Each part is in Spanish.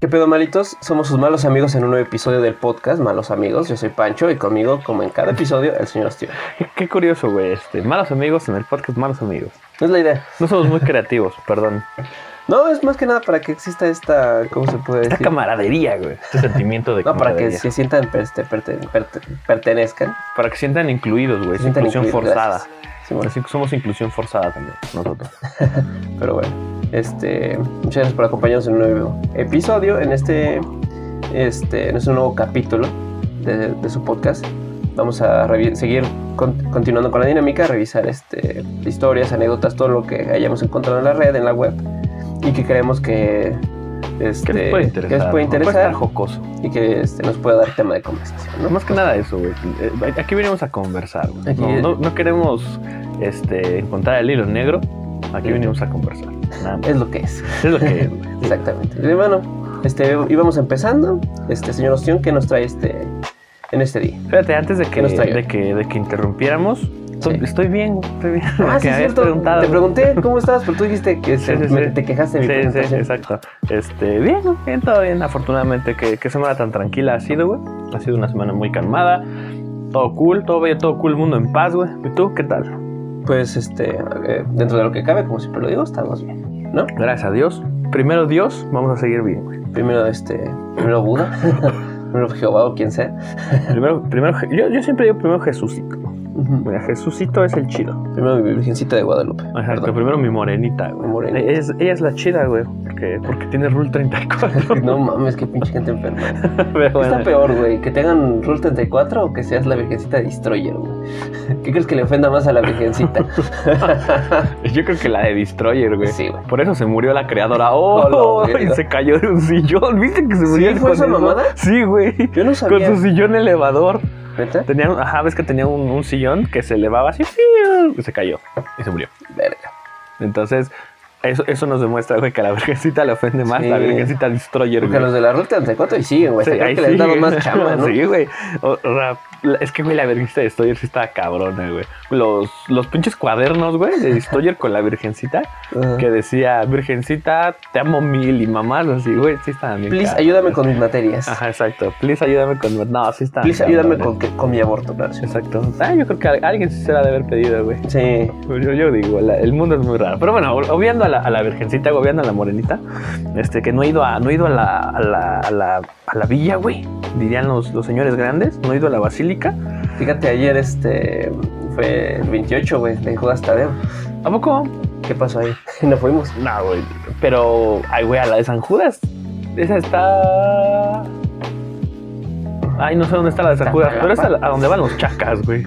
¿Qué pedo, malitos? Somos sus malos amigos en un nuevo episodio del podcast Malos Amigos. Yo soy Pancho y conmigo, como en cada episodio, el señor Ostio. Qué, qué curioso, güey. Este, malos amigos en el podcast Malos Amigos. No es la idea. No somos muy creativos, perdón. No, es más que nada para que exista esta, ¿cómo se puede Esta decir? camaradería, güey. Este sentimiento de No, para que se sientan, este, perte- perte- pertenezcan. Para que sientan incluidos, güey. Se inclusión incluidos, forzada. gracias. Sí, bueno, Así que somos inclusión forzada también, nosotros. pero bueno. Este, muchas gracias por acompañarnos en un nuevo episodio. En este, este, en este nuevo capítulo de, de su podcast. Vamos a seguir con- continuando con la dinámica, revisar este, historias, anécdotas, todo lo que hayamos encontrado en la red, en la web, y que creemos que, este, ¿Qué les puede interesar? que les puede. Puede interesar estar jocoso. y que este, nos pueda dar tema de conversación. ¿no? Más que nada eso, güey. Eh, Aquí venimos a conversar. Aquí- No, no, no queremos este, encontrar el hilo negro. Aquí venimos a conversar. Nada más. Es lo que es. Es lo que es. Exactamente. Y bueno, este, íbamos empezando. Este señor Ostión, ¿qué nos trae este en este día? Fíjate, antes de que, ¿Qué nos de que, de que interrumpiéramos, estoy, Sí. estoy bien, estoy bien. Ah, sí, cierto. preguntado, Te pregunté cómo estabas, pero tú dijiste que Sí, se- sí, me- te quejaste de mi Sí, sí, exacto. Este, bien, bien, todo bien, afortunadamente. ¿Qué, qué semana tan tranquila ha sido, güey? Ha sido una semana muy calmada. Todo cool, todo bien, todo cool, mundo en paz, güey. ¿Y tú qué tal? Pues este, eh, dentro de lo que cabe, como siempre lo digo, estamos bien, ¿no? Gracias a Dios. Primero Dios, vamos a seguir bien, güey. Primero este, primero Buda, primero Jehová o quien sea. Primero, primero, yo, yo siempre digo primero Jesucito. Mira, Jesucito es el chido. Primero mi Virgencita de Guadalupe. Exacto, Perdón. primero mi morenita, güey. Morenita. Ella es, ella es la chida, güey, porque, porque tiene Rule 34. No mames, qué pinche gente enferma. Pero ¿Qué bueno. está peor, güey? ¿Que tengan Rule 34 o que seas la Virgencita Destroyer, güey? ¿Qué crees que le ofenda más a la Virgencita? Yo creo que la de Destroyer, güey. Sí, güey. Por eso se murió la creadora. Oh, ¡Oh! y se cayó de un sillón. ¿Viste que se murió ¿fue esa mamada? Sí, güey. Yo no Con sabía. su sillón elevador. ¿Neta? Tenía, un- ajá, ves que tenía un, un sillón que se elevaba así. Y se cayó. Y se murió. Verga. Entonces, eso, eso nos demuestra, güey, que a la virgencita le ofende más Sí. la virgencita Destroyer, Porque güey. los de la Rule 34 y siguen, güey. Sí, ahí que más chamba, ¿no? Sí, güey. O- o sea, es que, güey, la virgencita de Destroyer sí estaba cabrona, güey. Los, los pinches cuadernos, güey, de Destroyer con la virgencita, que decía, virgencita, te amo mil y mamás, así, güey, sí estaban bien. Please, ayúdame con mis materias. Ajá, exacto. Please, ayúdame con. No, sí estaban. Please, ayúdame con, que- con mi aborto, claro. Exacto. Ah, yo creo que alguien sí se la ha de haber pedido, güey. Sí. Yo, yo digo, la- el mundo es muy raro. Pero bueno, obviando a la, a la virgencita, obviando a la morenita, este, que no he ido a, no he ido a la, a la, a la, a la villa, güey. Dirían los, los señores grandes. No he ido a la basílica. Fíjate, ayer este fue el 28, güey, de Judas Tadeo. ¿A poco? ¿Qué pasó ahí? No fuimos. No, güey. Pero, ay, güey, a la de San Judas. Esa está. Ay, no sé dónde está la de San Judas, pero es a, a donde van los chacas, güey.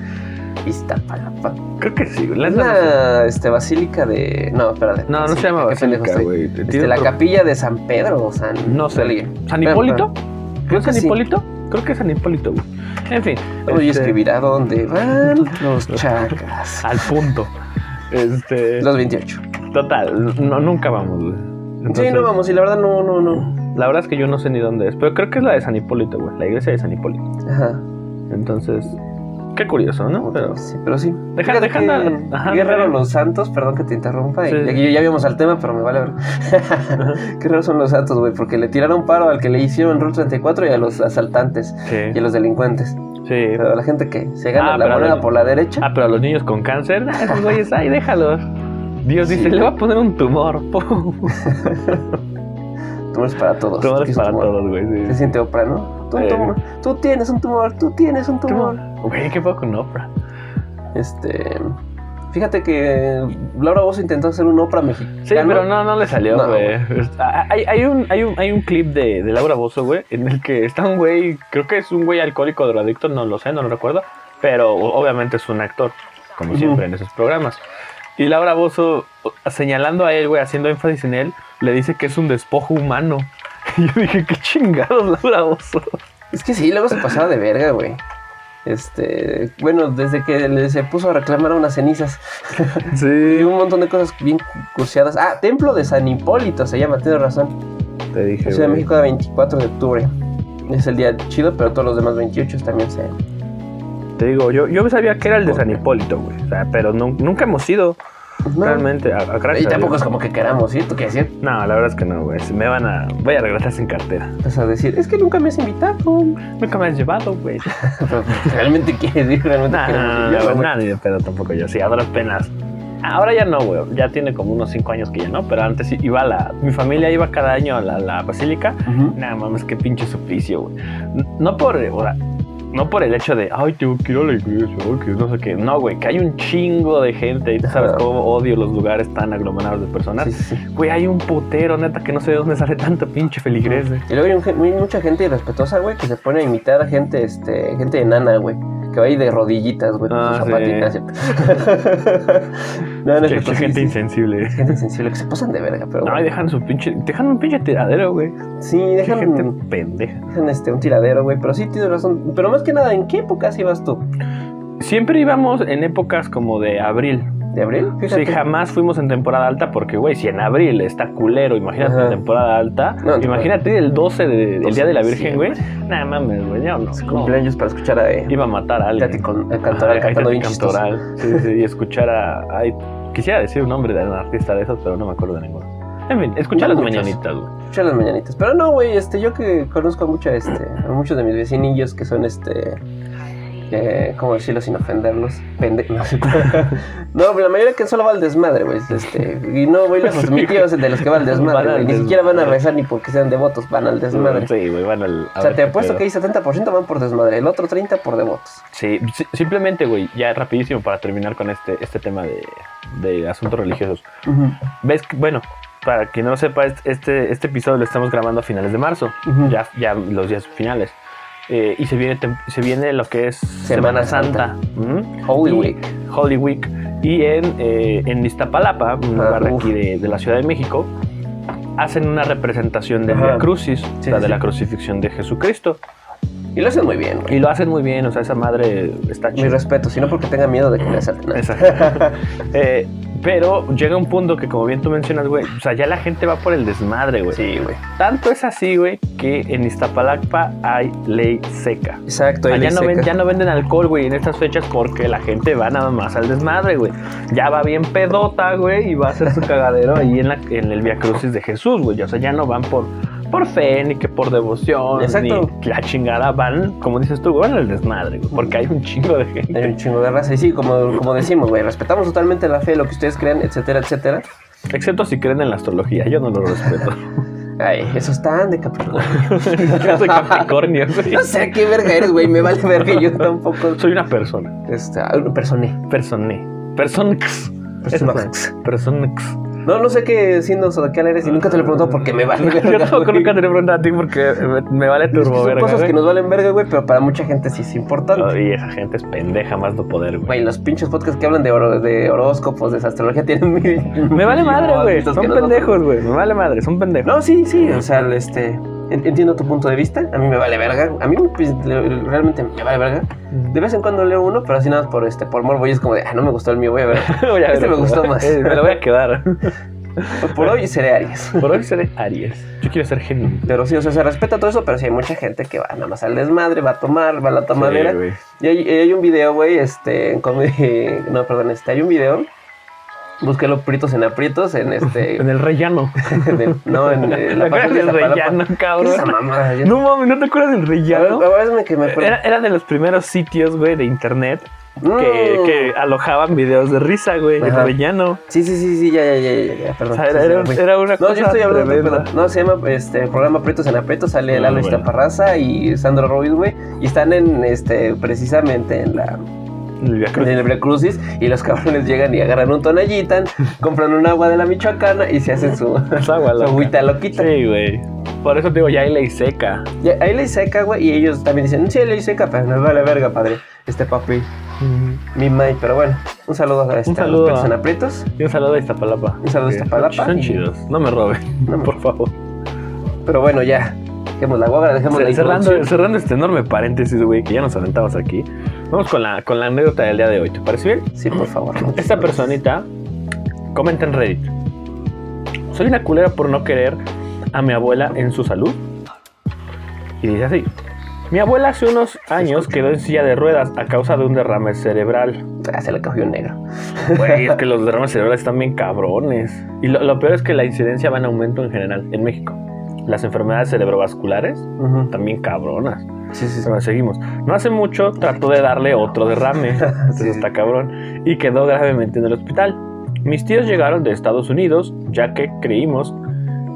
Iztapalapa. Creo que sí, güey. La Es la este, basílica de. No, espérate. No, no se llama basílica, güey. Este, la otro- capilla de San Pedro o San. No sé. alguien. ¿San Hipólito? ¿Creo que San sí. Hipólito? Creo que es San Hipólito, güey. En fin. Voy a este, escribir a dónde van los chacas. Al punto. Este. Los 28. Total, no, nunca vamos, güey. Sí, no vamos, y la verdad no, no, no. La verdad es que yo no sé ni dónde es, pero creo que es la de San Hipólito, güey. La iglesia de San Hipólito. Ajá. Entonces, qué curioso, ¿no? Pero. Sí, pero sí. Deja- Fíjate dejando- que- ajá, qué raro los santos, perdón que te interrumpa. Sí. Y aquí ya vimos al tema, pero me vale ver. qué raro son los santos, güey, porque le tiraron paro al que le hicieron Rule 34 y a los asaltantes Sí. y a los delincuentes. Sí. Pero a la gente que se gana Ah, la moneda los- por la derecha. Ah, pero a los niños con cáncer, ah, esos güeyes, ay, déjalos. Dios dice, le va a poner un tumor. Tumores para todos. Tumores Tienes un para tumor. todos, güey. Se siente Oprah, ¿no? Tú, Eh. tumor. tú tienes un tumor, tú tienes un tumor. Güey, qué poco con Oprah. Este. Fíjate que Laura Bozo intentó hacer un Oprah mexicano. Sí, pero no, no le salió, No. güey. Ah, Hay, hay, un, hay, un, hay un clip de, de Laura Bozo, güey, en el que está un güey, creo que es un güey alcohólico drogadicto, no lo sé, no lo recuerdo, pero obviamente es un actor, como siempre en esos programas. Y Laura Bozo, señalando a él, güey, haciendo énfasis en él, le dice que es un despojo humano. Y yo dije, qué chingados, Laura Bozo. Es que sí, luego se pasaba de verga, güey. Este, bueno, desde que se puso a reclamar unas cenizas. Y Sí, un montón de cosas bien cursiadas. Ah, Templo de San Hipólito se llama, tienes razón. te dije. Ciudad de. México, el 24 de octubre. Es el día chido, pero todos los demás 28 también se. Te digo, yo, yo sabía que era el de San Hipólito, güey. O sea, pero nu- nunca hemos ido. No. Realmente, a, a Y tampoco es como que queramos, ¿sí? ¿Tú qué decir? No, la verdad es que no, güey. Me van a. Voy a regresar sin cartera. Vas a decir, es que nunca me has invitado. Nunca me has llevado, güey. Pero, realmente quieres ir, realmente No, quieres no, ir. no, no, no, güey. nada, ni de pedo tampoco yo. Sí, a duras penas. Ahora ya no, güey. Ya tiene como unos cinco años que ya no, pero antes iba a la. Mi familia iba cada año a la, la basílica. Ujú. Nada mames, qué pinche suplicio, güey. No por, o sea, no por el hecho de, ay, tengo que ir a la iglesia, no sé qué. No, güey, que hay un chingo de gente y tú sabes cómo odio los lugares tan aglomerados de personas. Sí, sí, sí. Güey, hay un putero, neta, que no sé de dónde sale tanta pinche feligrese. Y luego hay, un hay mucha gente irrespetuosa, güey, que se pone a imitar a gente, este, gente enana, güey. Que va ahí de rodillitas, güey, con Ah, sus sí. zapatitas. no, no es qué sí, gente sí. insensible. Gente insensible, que se pasan de verga, pero No, y bueno. dejan su pinche, dejan un pinche tiradero, güey. Sí, Qué dejan, gente pendeja. dejan, este, un tiradero, güey, pero sí tienes razón. Pero más que nada, ¿en qué épocas ibas tú? Siempre íbamos en épocas como de abril. ¿De abril? Sí, jamás fuimos en temporada alta porque, güey, si en abril está culero, imagínate Ajá. en temporada alta. No, no. imagínate el 12 de- el 12 Día de la Virgen, güey. Nada mames, güey, yo no. Cumpleaños para escuchar a eh, Iba a matar a alguien. Con, eh, Cantoral Ajá, cantando bien. Cantoral. Sí, sí, y escuchar a... ay, quisiera decir un nombre de un artista de esos, pero no me acuerdo de ninguno. En fin, escuchar No las mañanitas, güey. Escuchar las mañanitas. Pero no, güey, este, yo que conozco a, mucha, este, a muchos de mis vecinillos que son, este, eh, ¿cómo decirlo sin ofenderlos? No, no, pero la mayoría que solo va al desmadre, güey. Este, y no, güey, lejos. Mi tío es de los que va al desmadre, güey. Ni siquiera van a rezar ni porque sean devotos, van al desmadre. Sí, güey, van al... O sea, te apuesto que hay 70% van por desmadre, el otro 30% por devotos. Sí, si- simplemente, güey, ya rapidísimo para terminar con este, este tema de, de asuntos religiosos. ¿Ves? que- Bueno, para quien no lo sepa, est- este, este episodio lo estamos grabando a finales de marzo, ya, ya los días finales. Eh, y se viene, se viene lo que es Semana, Semana Santa. Holy Y- Week. Holy Week. Y en, eh, en Iztapalapa, un Ah, lugar de aquí de, de la Ciudad de México, hacen una representación de Ajá. Via Crucis, Sí, la sí, de sí. la crucifixión de Jesucristo. Y lo hacen muy bien, güey. Y lo hacen muy bien, o sea, esa madre está Mi chida. respeto, si no porque tenga miedo de que le asalten. Exacto. Eh, pero llega un punto que, como bien tú mencionas, güey, o sea, ya la gente va por el desmadre, güey. Sí, güey. Tanto es así, güey, que en Iztapalapa hay ley seca. Exacto. ahí Allá le no, ven- seca. ya no venden alcohol, güey, en estas fechas porque la gente va nada más al desmadre, güey. Ya va bien pedota, güey, y va a hacer su cagadero ahí en, la, en el Via Crucis de Jesús, güey. O sea, ya no van por, por fe, ni que por devoción, Exacto. ni la chingada. Van, como dices tú, van al desmadre, güey, porque hay un chingo de gente. Hay un chingo de raza. Y sí, como, como decimos, güey, respetamos totalmente la fe, lo que ustedes crean, etcétera, etcétera. Excepto si creen en la astrología, yo no lo respeto. Ay, esos tan de Capricornio. yo soy Capricornio, güey. No sé qué verga eres, güey. Me vale verga. Yo tampoco. Soy una persona. Ah, personé. Personé. Personx. Personax. Personx. No, no sé qué siendo zodiacal eres y nunca te lo he preguntado porque me vale verga. Yo tampoco nunca te lo he preguntado a ti porque me, me vale Es que turbo son cosas que nos valen verga, güey, pero para mucha gente sí es importante. Oh, y esa gente es pendeja más no poder, güey. Güey, los pinches podcasts que hablan de, de horóscopos, de astrología, tienen mil. Me vale madre, güey. Son pendejos, güey. Me vale madre, son pendejos. No, sí, sí, o sea, este, entiendo tu punto de vista, a mí me vale verga, a mí pues, realmente me vale verga. De vez en cuando leo uno, pero así nada más por este, por morbo y es como de, ah, no me gustó el mío, voy a ver. Voy a Este me gustó más. Eh, me lo voy a quedar. Por hoy seré Aries. Por hoy seré Aries. Yo quiero ser Géminis. Pero sí, o sea, se respeta todo eso, pero sí hay mucha gente que va nada más al desmadre, va a tomar, va a la tomadera. Sí, y hay, hay un video, güey, este, no, perdón, este, hay un video, búsquelo pritos en aprietos, en este, En el rellano. en el- no, en, eh, ¿Te acuerdas del rellano, ¿Qué es cabrón? esa mamada? Yo- No mames, ¿no te acuerdas del rellano? a ver, que me. Era, era de los primeros sitios, güey, de internet que, Mm. que alojaban videos de risa, güey, el Ajá. rellano. Sí, sí, sí, sí, ya, ya, ya, ya, O perdón. sea, era, sí, era- una No, cosa yo estoy hablando de pedo. No, se llama este programa Aprietos en Aprietos, sale Ah, Lalo bueno. Iztaparraza y Sandro Ruiz, güey. Y están en este precisamente en la en el Via Crucis y los cabrones llegan y agarran un tonallitan, compran un agua de la Michoacana y se hacen su, agua su agüita loquita. Sí, güey. Por eso te digo, ya hay ley seca. Y ahí le seca, güey, y ellos también dicen, sí, le seca, pero nos vale verga, padre. Este papi, mi mai, pero bueno, un saludo a, este, Un a saludo los a- Aprietos en Aprietos. Y un saludo a Iztapalapa. Un saludo a Iztapalapa. Son, son chidos. No me roben, No por favor. Pero bueno, ya, dejemos la guagra, dejemos la cerrando, cerrando este enorme paréntesis, güey, que ya nos aventamos aquí. Vamos con la, con la anécdota del día de hoy. ¿Te parece bien? Sí, por favor. Esta personita comenta en Reddit. Soy una culera por no querer a mi abuela en su salud. Y dice así. Mi abuela hace unos años quedó en silla de ruedas a causa de un derrame cerebral. Ah, se le cogió un negro. Güey, es que los derrames cerebrales están bien cabrones. Y lo, lo peor es que la incidencia va en aumento en general en México. Las enfermedades cerebrovasculares Ujú. también cabronas. Sí, sí, sí. Bueno, seguimos. No hace mucho trató de darle otro derrame. Entonces está cabrón. Y quedó gravemente en el hospital. Mis tíos llegaron de Estados Unidos, ya que creímos.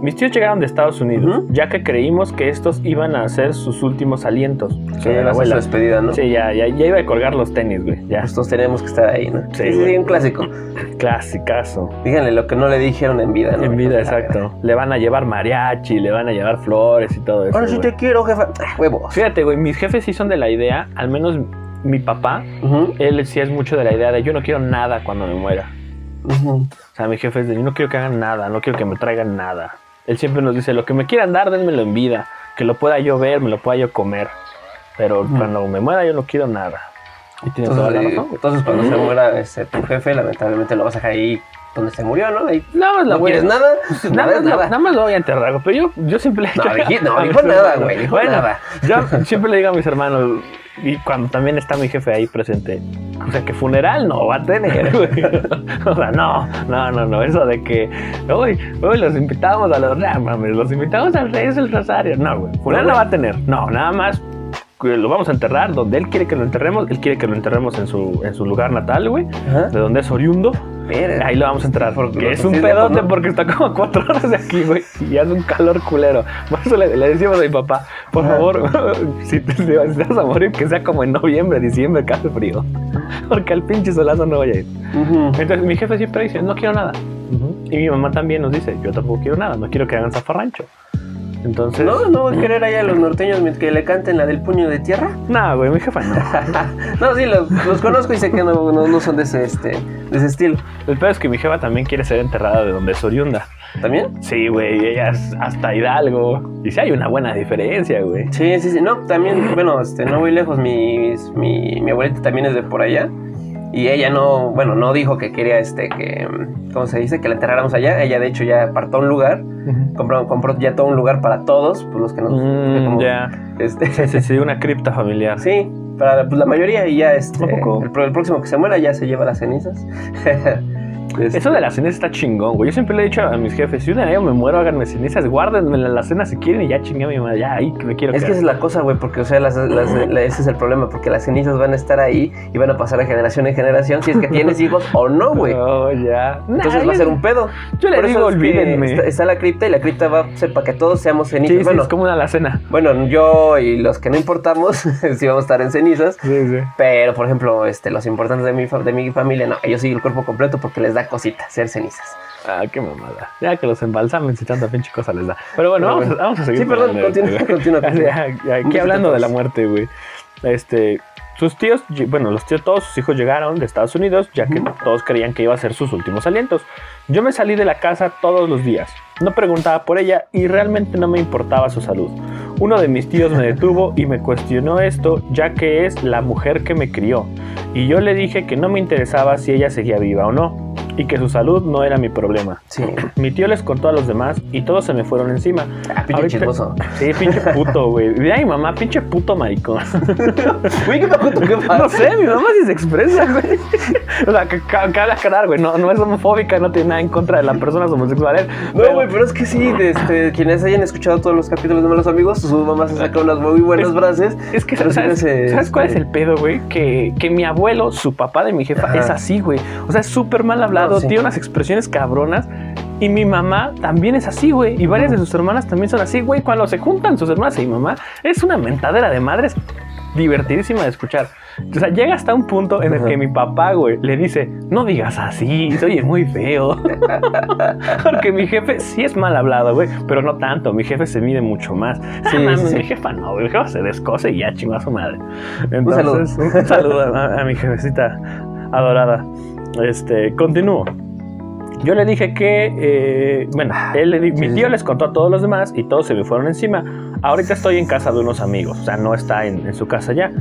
Mis tíos llegaron de Estados Unidos, ya que creímos que estos iban a hacer sus últimos alientos. Sí, la su despedida, ¿no? Sí, ya, ya, ya iba a colgar los tenis, güey. Ya. Pues todos tenemos que estar ahí, ¿no? Sí, Sí, sí, un clásico. Clasicazo. Díganle lo que no le dijeron en vida, ¿no? En vida, exacto. Le van a llevar mariachi, le van a llevar flores y todo eso. Ahora sí te quiero, jefa. Ah, Huevos. Fíjate, güey, mis jefes sí son de la idea, al menos mi papá, él sí es mucho de la idea de yo no quiero nada cuando me muera. ujú. O sea, mi jefe es de yo no quiero que hagan nada, no quiero que me traigan nada. Él siempre nos dice, lo que me quieran dar, denmelo en vida, que lo pueda yo ver, me lo pueda yo comer. Pero cuando me muera yo no quiero nada. Y tiene toda Entonces, la razón. güey. entonces, cuando se muera este, tu jefe, lamentablemente lo vas a dejar ahí donde se murió, ¿no? Ahí Nada más la no voy a- quieres nada. Nada, Nada nada. nada más lo voy a enterrar, pero yo, yo siempre le he No, dije- no, dijo nada, güey, dijo bueno, nada. Yo siempre le digo a mis hermanos, y cuando también está mi jefe ahí presente, o sea, que funeral no va a tener, güey. O sea, no, no, no, no, eso de que, uy, uy, los invitamos a los, no, mames, los invitamos al Reyes del Rosario. No, güey, funeral no va a tener, no, nada más lo vamos a enterrar donde él quiere que lo enterremos, él quiere que lo enterremos en su, en su lugar natal, güey, de donde es oriundo. Ahí lo vamos a entrar. Porque es un sí pedote porque está como cuatro horas de aquí, güey. Y hace un calor culero. Por eso le, le decimos a mi papá, por favor, si te, si vas a morir, que sea como en noviembre, diciembre, que hace frío. Porque al pinche solazo no voy a ir. Entonces mi jefe siempre dice, no quiero nada. Y mi mamá también nos dice, yo tampoco quiero nada, no quiero que hagan zafarrancho. Entonces, No, no voy a querer allá a los norteños que le canten la del puño de tierra. no, güey, mi jefa no. no, sí, los, los conozco y sé que no, no, no son de ese, este, de ese estilo. El peor es que mi jefa también quiere ser enterrada de donde es oriunda. ¿También? Sí, güey, ella es hasta Hidalgo. Y sí hay una buena diferencia, güey. Sí, sí, sí. No, también, bueno, este, no voy lejos. Mi, mi, mi abuelita también es de por allá. Y ella no, bueno, no dijo que quería, este, que, ¿cómo se dice? Que la enterráramos allá. Ella, de hecho, ya apartó un lugar. Compró, compró ya todo un lugar para todos, pues los que nos... Mm, como, ya. Este, Sí, sí, sí, una cripta familiar. Sí, para pues, la mayoría y ya este, el, el próximo que se muera ya se lleva las cenizas. Este, Eso de las cenizas está chingón, güey. Yo siempre le he dicho a mis jefes, si un día me muero, háganme cenizas, guárdenme la cena si quieren y ya chingué a mi madre, ya ahí que me quiero Es que esa es la cosa, güey, porque, o sea, las, las- la- ese es el problema, porque las cenizas van a estar ahí y van a pasar de generación en generación, si es que tienes hijos o no, güey. Oh, ya. Entonces Nah, va a ser un pedo. Yo le Por eso digo, es que olvídenme. Está, está la cripta y la cripta va a ser para que todos seamos Sí, cenizas. sí, bueno, es como una alacena. bueno, yo y los que no importamos, sí vamos a estar en cenizas. Sí, sí. Pero, por ejemplo, este, los importantes de mi, de mi familia, no, ellos siguen el cuerpo completo porque les da cosita ser cenizas. Ah, qué mamada. Ya que los embalsamen si tanta pinche cosa les da. Pero bueno, Pero vamos, vamos a seguir. Sí, perdón, continúa, Aquí hablando de la muerte, güey. Este, sus tíos, bueno, los tíos, todos sus hijos llegaron de Estados Unidos, ya que todos creían que iba a ser sus últimos alientos. Yo me salí de la casa todos los días. No preguntaba por ella y realmente no me importaba su salud. Uno de mis tíos me detuvo y me cuestionó esto, ya que es la mujer que me crió. Y yo le dije que no me interesaba si ella seguía viva o no, y que su salud no era mi problema. Sí. Mi tío les contó a los demás y todos se me fueron encima. Ah, pinche Ahorita- chismoso. Sí, pinche puto, güey. Mira mi mamá, pinche puto maricón. Güey, ¿qué pasó? ¿Qué pasó? No sé, mi mamá sí se expresa, güey. O sea, que, habla claro, güey. No, no es homofóbica, no tiene nada en contra de las personas homosexuales. No, güey, pero es que sí, de este, quienes hayan escuchado todos los capítulos de Malos Amigos, su mamá se saca unas muy buenas Es- frases. Es que, ¿sabes, hace- ¿sabes cuál es el pedo, güey? Que, que mi abuelo, su papá de mi jefa, Ajá. es así, güey. O sea, es súper mal hablado, Sí. tiene unas expresiones cabronas. Y mi mamá también es así, güey. Y varias de sus hermanas también son así, güey. Cuando se juntan sus hermanas y mi mamá, es una mentadera de madres divertidísima de escuchar. O sea, llega hasta un punto en el que mi papá, güey, le dice, no digas así, se oye muy feo. Porque mi jefe sí es mal hablado, güey, pero no tanto. Mi jefe se mide mucho más. Sí, Ah, sí. Mi jefa no, güey, mi jefa se descose y ya chingó a su madre. saludo. Entonces, un saludo, a, a mi jefecita adorada. Este, continúo. Yo le dije que, eh, bueno, él le di- mi tío les contó a todos los demás y todos se me fueron encima. Ahorita estoy en casa de unos amigos, o sea, no está en, en su casa ya.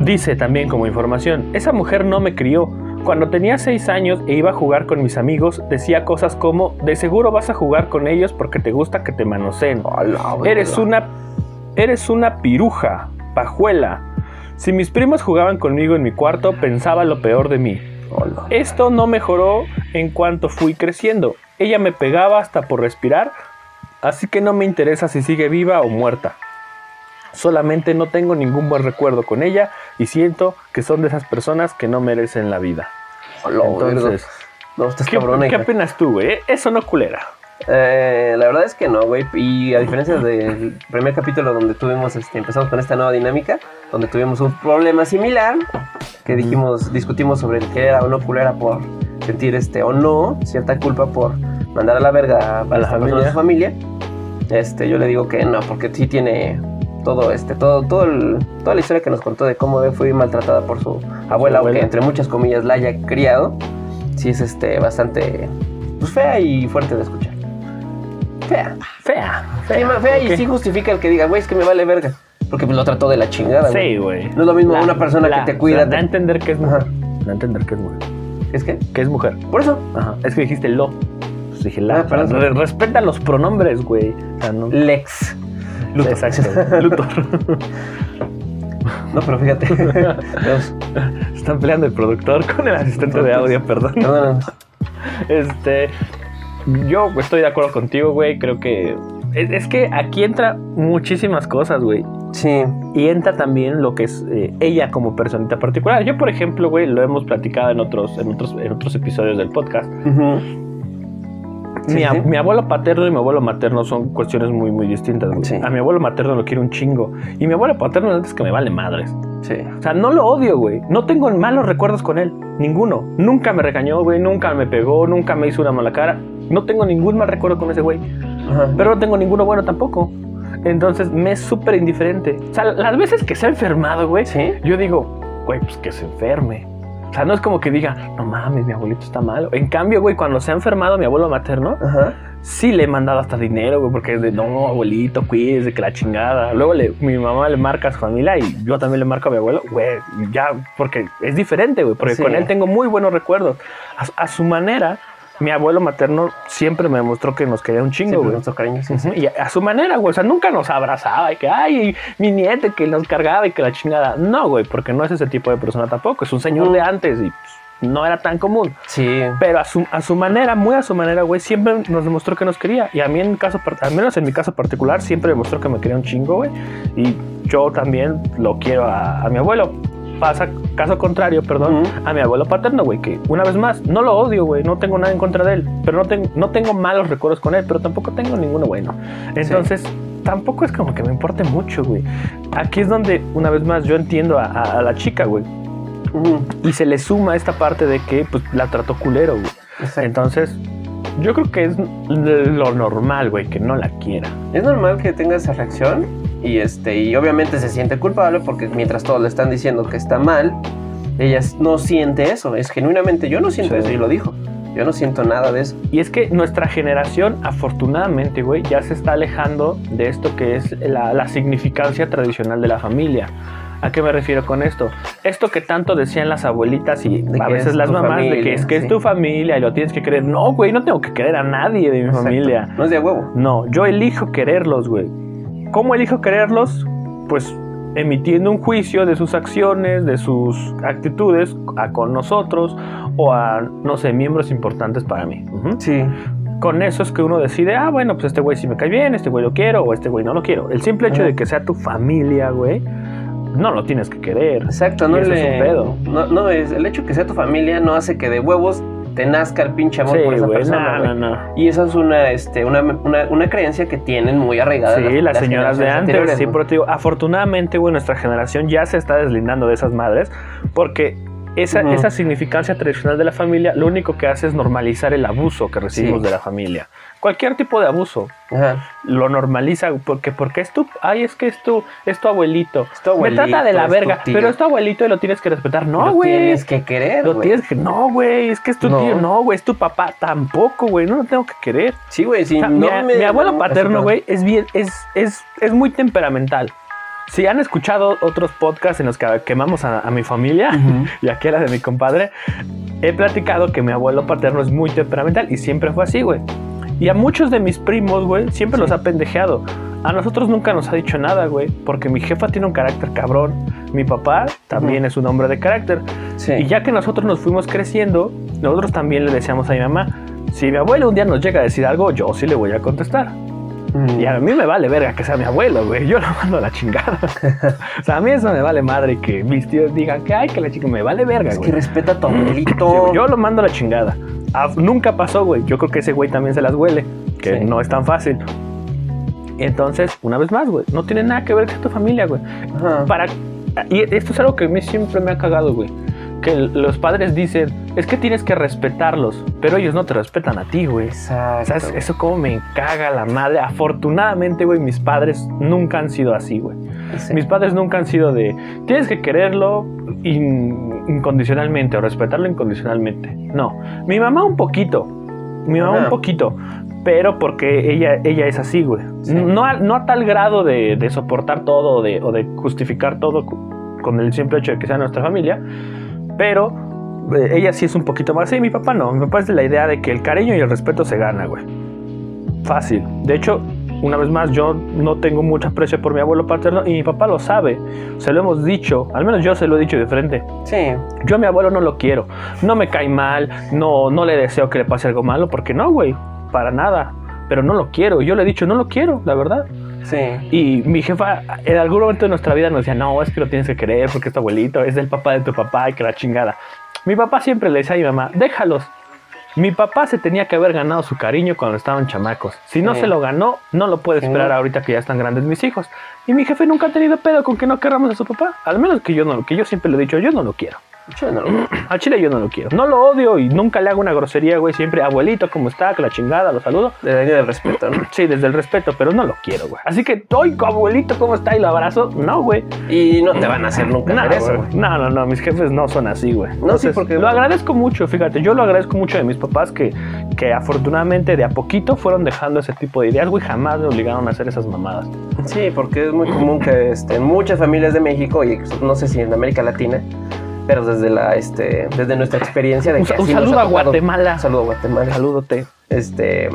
Dice también como información, esa mujer no me crió. Cuando tenía seis años e iba a jugar con mis amigos, decía cosas como, de seguro vas a jugar con ellos porque te gusta que te manoseen. Eres una eres una piruja, pajuela. Si mis primos jugaban conmigo en mi cuarto, pensaba lo peor de mí. Esto no mejoró en cuanto fui creciendo. Ella me pegaba hasta por respirar, así que no me interesa si sigue viva o muerta. Solamente no tengo ningún buen recuerdo con ella y siento que son de esas personas que no merecen la vida. Hola, Entonces, no, estás ¿qué, tú, güey? Eso no culera. Eh, la verdad es que no, güey. Y a diferencia del primer capítulo donde tuvimos, este, empezamos con esta nueva dinámica, donde tuvimos un problema similar, que dijimos, discutimos sobre el que era o no culera por sentir este o no cierta culpa por mandar a la verga a, la persona de su familia. Este, yo le digo que no, porque sí tiene todo este, todo, todo el- toda la historia que nos contó de cómo fue maltratada por su abuela, abuela. aunque entre muchas comillas la haya criado, sí es este bastante pues, fea y fuerte de escuchar. Fea. Fea. Sí, ma- fea y sí justifica el que diga, güey, es que me vale verga. Porque lo trató de la chingada. Sí, güey. No es lo mismo una persona que te cuida. Da a entender que es mujer. Ajá. Da a entender que es mujer. ¿Es que? Que es mujer. Por eso. Ajá. Es que dijiste lo. Pues dije la. Ah. Re- respeta los pronombres, güey. O sea, no. Lex. Luthor. Exacto. Luthor. No, pero fíjate. Están peleando el productor con el asistente de audio, perdón. perdóname. Este, yo estoy de acuerdo contigo, güey. Creo que es, es que aquí entra muchísimas cosas, güey. Sí. Y entra también lo que es eh, ella como personita particular. Yo, por ejemplo, güey, lo hemos platicado en otros, en otros, en otros episodios del podcast. Sí, mi, sí. ab- mi abuelo paterno y mi abuelo materno son cuestiones muy, muy distintas. Sí. A mi abuelo materno lo quiero un chingo. Y mi abuelo paterno antes que me vale madres. Sí. O sea, no lo odio, güey. No tengo malos recuerdos con él. Ninguno. Nunca me regañó, güey. Nunca me pegó. Nunca me hizo una mala cara. No tengo ningún mal recuerdo con ese güey. Ajá. Pero no tengo ninguno bueno tampoco. Entonces me es súper indiferente. O sea, las veces que se ha enfermado, güey, Sí. yo digo, güey, pues que se enferme. O sea, no es como que diga, no mames, mi abuelito está malo. En cambio, güey, cuando se ha enfermado mi abuelo materno, Ajá. sí le he mandado hasta dinero, güey, porque es de, no, abuelito, cuídese, que la chingada. Luego le, mi mamá le marca a su familia y yo también le marco a mi abuelo, güey, ya, porque es diferente, güey, porque Sí. con él tengo muy buenos recuerdos. A, a su manera, mi abuelo materno siempre me demostró que nos quería un chingo, güey. nuestro cariño. Sí, sí. Y a, su manera, güey. O sea, nunca nos abrazaba y que, ay, mi nieta que nos cargaba y que la chingada. No, güey, porque no es ese tipo de persona tampoco. Es un señor de antes y pues, no era tan común. Sí. Pero a su, a su manera, muy a su manera, güey, siempre nos demostró que nos quería. Y a mí, en caso, al menos en mi caso particular, siempre demostró que me quería un chingo, güey. Y yo también lo quiero a, a mi abuelo. Pasa, caso contrario, perdón, a mi abuelo paterno, güey, que una vez más, no lo odio, güey, no tengo nada en contra de él, pero no, tengo no tengo malos recuerdos con él, pero tampoco tengo ninguno bueno. Entonces, tampoco es como que me importe mucho, güey. Aquí es donde, una vez más, yo entiendo a, a- a la chica, güey. Y se le suma esta parte de que pues, la trató culero, güey. Exacto. Entonces, yo creo que es lo normal, güey, que no la quiera. Es normal que tenga esa reacción y este y obviamente se siente culpable porque mientras todos le están diciendo que está mal, ella no siente eso, es genuinamente yo no siento Sí. eso y lo dijo. Yo no siento nada de eso. Y es que nuestra generación, afortunadamente, güey, ya se está alejando de esto que es la, la significancia tradicional de la familia. ¿A qué me refiero con esto? Esto que tanto decían las abuelitas y De a veces es las mamás de que es que es tu familia y lo tienes que querer. No, güey, no tengo que querer a nadie de mi Exacto. familia. No es de huevo. No, yo elijo quererlos, güey. ¿Cómo elijo quererlos? Pues emitiendo un juicio de sus acciones, de sus actitudes a con nosotros o a, no sé, miembros importantes para mí. Sí. Con eso es que uno decide, ah, bueno, pues este güey sí me cae bien, este güey lo quiero o este güey no lo quiero. El simple hecho de que sea tu familia, güey, no lo tienes que querer. Exacto, no le- es un pedo. No, no es el hecho que sea tu familia no hace que de huevos te nazca el pinche amor Sí, por esa persona. no, no, no. Y esa es una, este, una, una, una creencia que tienen muy arraigada. Sí, las, señoras de antes, sí, pero te digo, afortunadamente, güey, nuestra generación ya se está deslindando de esas madres porque esa, esa significancia tradicional de la familia lo único que hace es normalizar el abuso que recibimos Sí. de la familia. Cualquier tipo de abuso Ajá. lo normaliza porque porque es tu, ay, es que es tu, es tu abuelito. Es tu abuelito, Me trata de la verga, pero es tu abuelito y lo tienes que respetar. No, Lo güey. tienes que querer, Lo güey. tienes que, no, güey, es que es tu No. tío, no, güey, es tu papá, tampoco, güey, no lo tengo que querer. Sí, güey, sí. O sea, no mi, me- mi abuelo no, paterno, güey, es bien, es, es, es muy temperamental. Si han escuchado otros podcasts en los que quemamos a, a mi familia Ujú. y aquí a la de mi compadre, he platicado que mi abuelo paterno es muy temperamental y siempre fue así, güey. Y a muchos de mis primos, güey, siempre los ha pendejeado. A nosotros nunca nos ha dicho nada, güey, porque mi jefa tiene un carácter cabrón. Mi papá también es un hombre de carácter. Sí. Y ya que nosotros nos fuimos creciendo, nosotros también le decíamos a mi mamá, si mi abuelo un día nos llega a decir algo, yo sí le voy a contestar. Mm. Y a mí me vale verga que sea mi abuelo, güey. Yo lo mando a la chingada. o sea, a mí eso me vale madre que mis tíos digan que ay, que la chica me vale verga, Es güey. que respeta a tu abuelito. yo lo mando a la chingada. Ah, nunca pasó, güey. Yo creo que ese güey también se las huele, que Sí. no es tan fácil. Entonces, una vez más, güey, no tiene nada que ver con tu familia, güey. Ajá. Para y esto es algo que a mí siempre me ha cagado, güey. Que los padres dicen, es que tienes que respetarlos, pero ellos no te respetan a ti, güey. Exacto. ¿Sabes? Eso como me caga la madre. Afortunadamente, güey, mis padres nunca han sido así, güey. Sí. Mis padres nunca han sido de, tienes que quererlo in- incondicionalmente o respetarlo incondicionalmente. No, mi mamá un poquito, mi mamá Ajá. un poquito, pero porque ella, ella es así, güey. Sí. No, a, no a tal grado de, de soportar todo o de, o de justificar todo con el simple hecho de que sea nuestra familia, pero eh, ella sí es un poquito más así, mi papá no, mi papá es de la idea de que el cariño y el respeto se gana, güey. Fácil. De hecho, una vez más, yo no tengo mucho aprecio por mi abuelo paterno y mi papá lo sabe. Se lo hemos dicho, al menos yo se lo he dicho de frente. Sí. Yo a mi abuelo no lo quiero. No me cae mal, no, no le deseo que le pase algo malo, porque no, güey, para nada. Pero no lo quiero. Yo le he dicho, no lo quiero, la verdad. Sí. Y mi jefa en algún momento de nuestra vida nos decía, no, es que lo tienes que querer porque es tu abuelito, es del papá de tu papá y que la chingada. Mi papá siempre le decía a mi mamá, déjalos. Mi papá se tenía que haber ganado su cariño cuando estaban chamacos. Si no Sí. se lo ganó, no lo puede Sí. esperar ahorita que ya están grandes mis hijos. Y mi jefe nunca ha tenido pedo con que no querramos a su papá. Al menos que yo no, que yo siempre le he dicho, yo no lo quiero. Yo no. Al chile yo no lo quiero. No lo odio y nunca le hago una grosería, güey. Siempre, abuelito, ¿cómo está? Que la chingada, lo saludo. De la línea del respeto, ¿no? Sí, desde el respeto, pero no lo quiero, güey. Así que, oye, abuelito, ¿cómo está? Y lo abrazo. No, güey. Y no te van a hacer nunca No, hacer eso, güey. no, no, no, mis jefes no son así, güey. sí, Entonces, porque- Lo agradezco mucho, fíjate. Yo lo agradezco mucho de mis papás que, que afortunadamente de a poquito fueron dejando ese tipo de ideas, güey. Jamás me obligaron a hacer esas mamadas. Sí, porque es muy común que este, en muchas familias de México, y no sé si en América Latina, pero desde la este, desde nuestra experiencia de Un, que un nos saludo a Guatemala. Un saludo a Guatemala. Saludote. Este,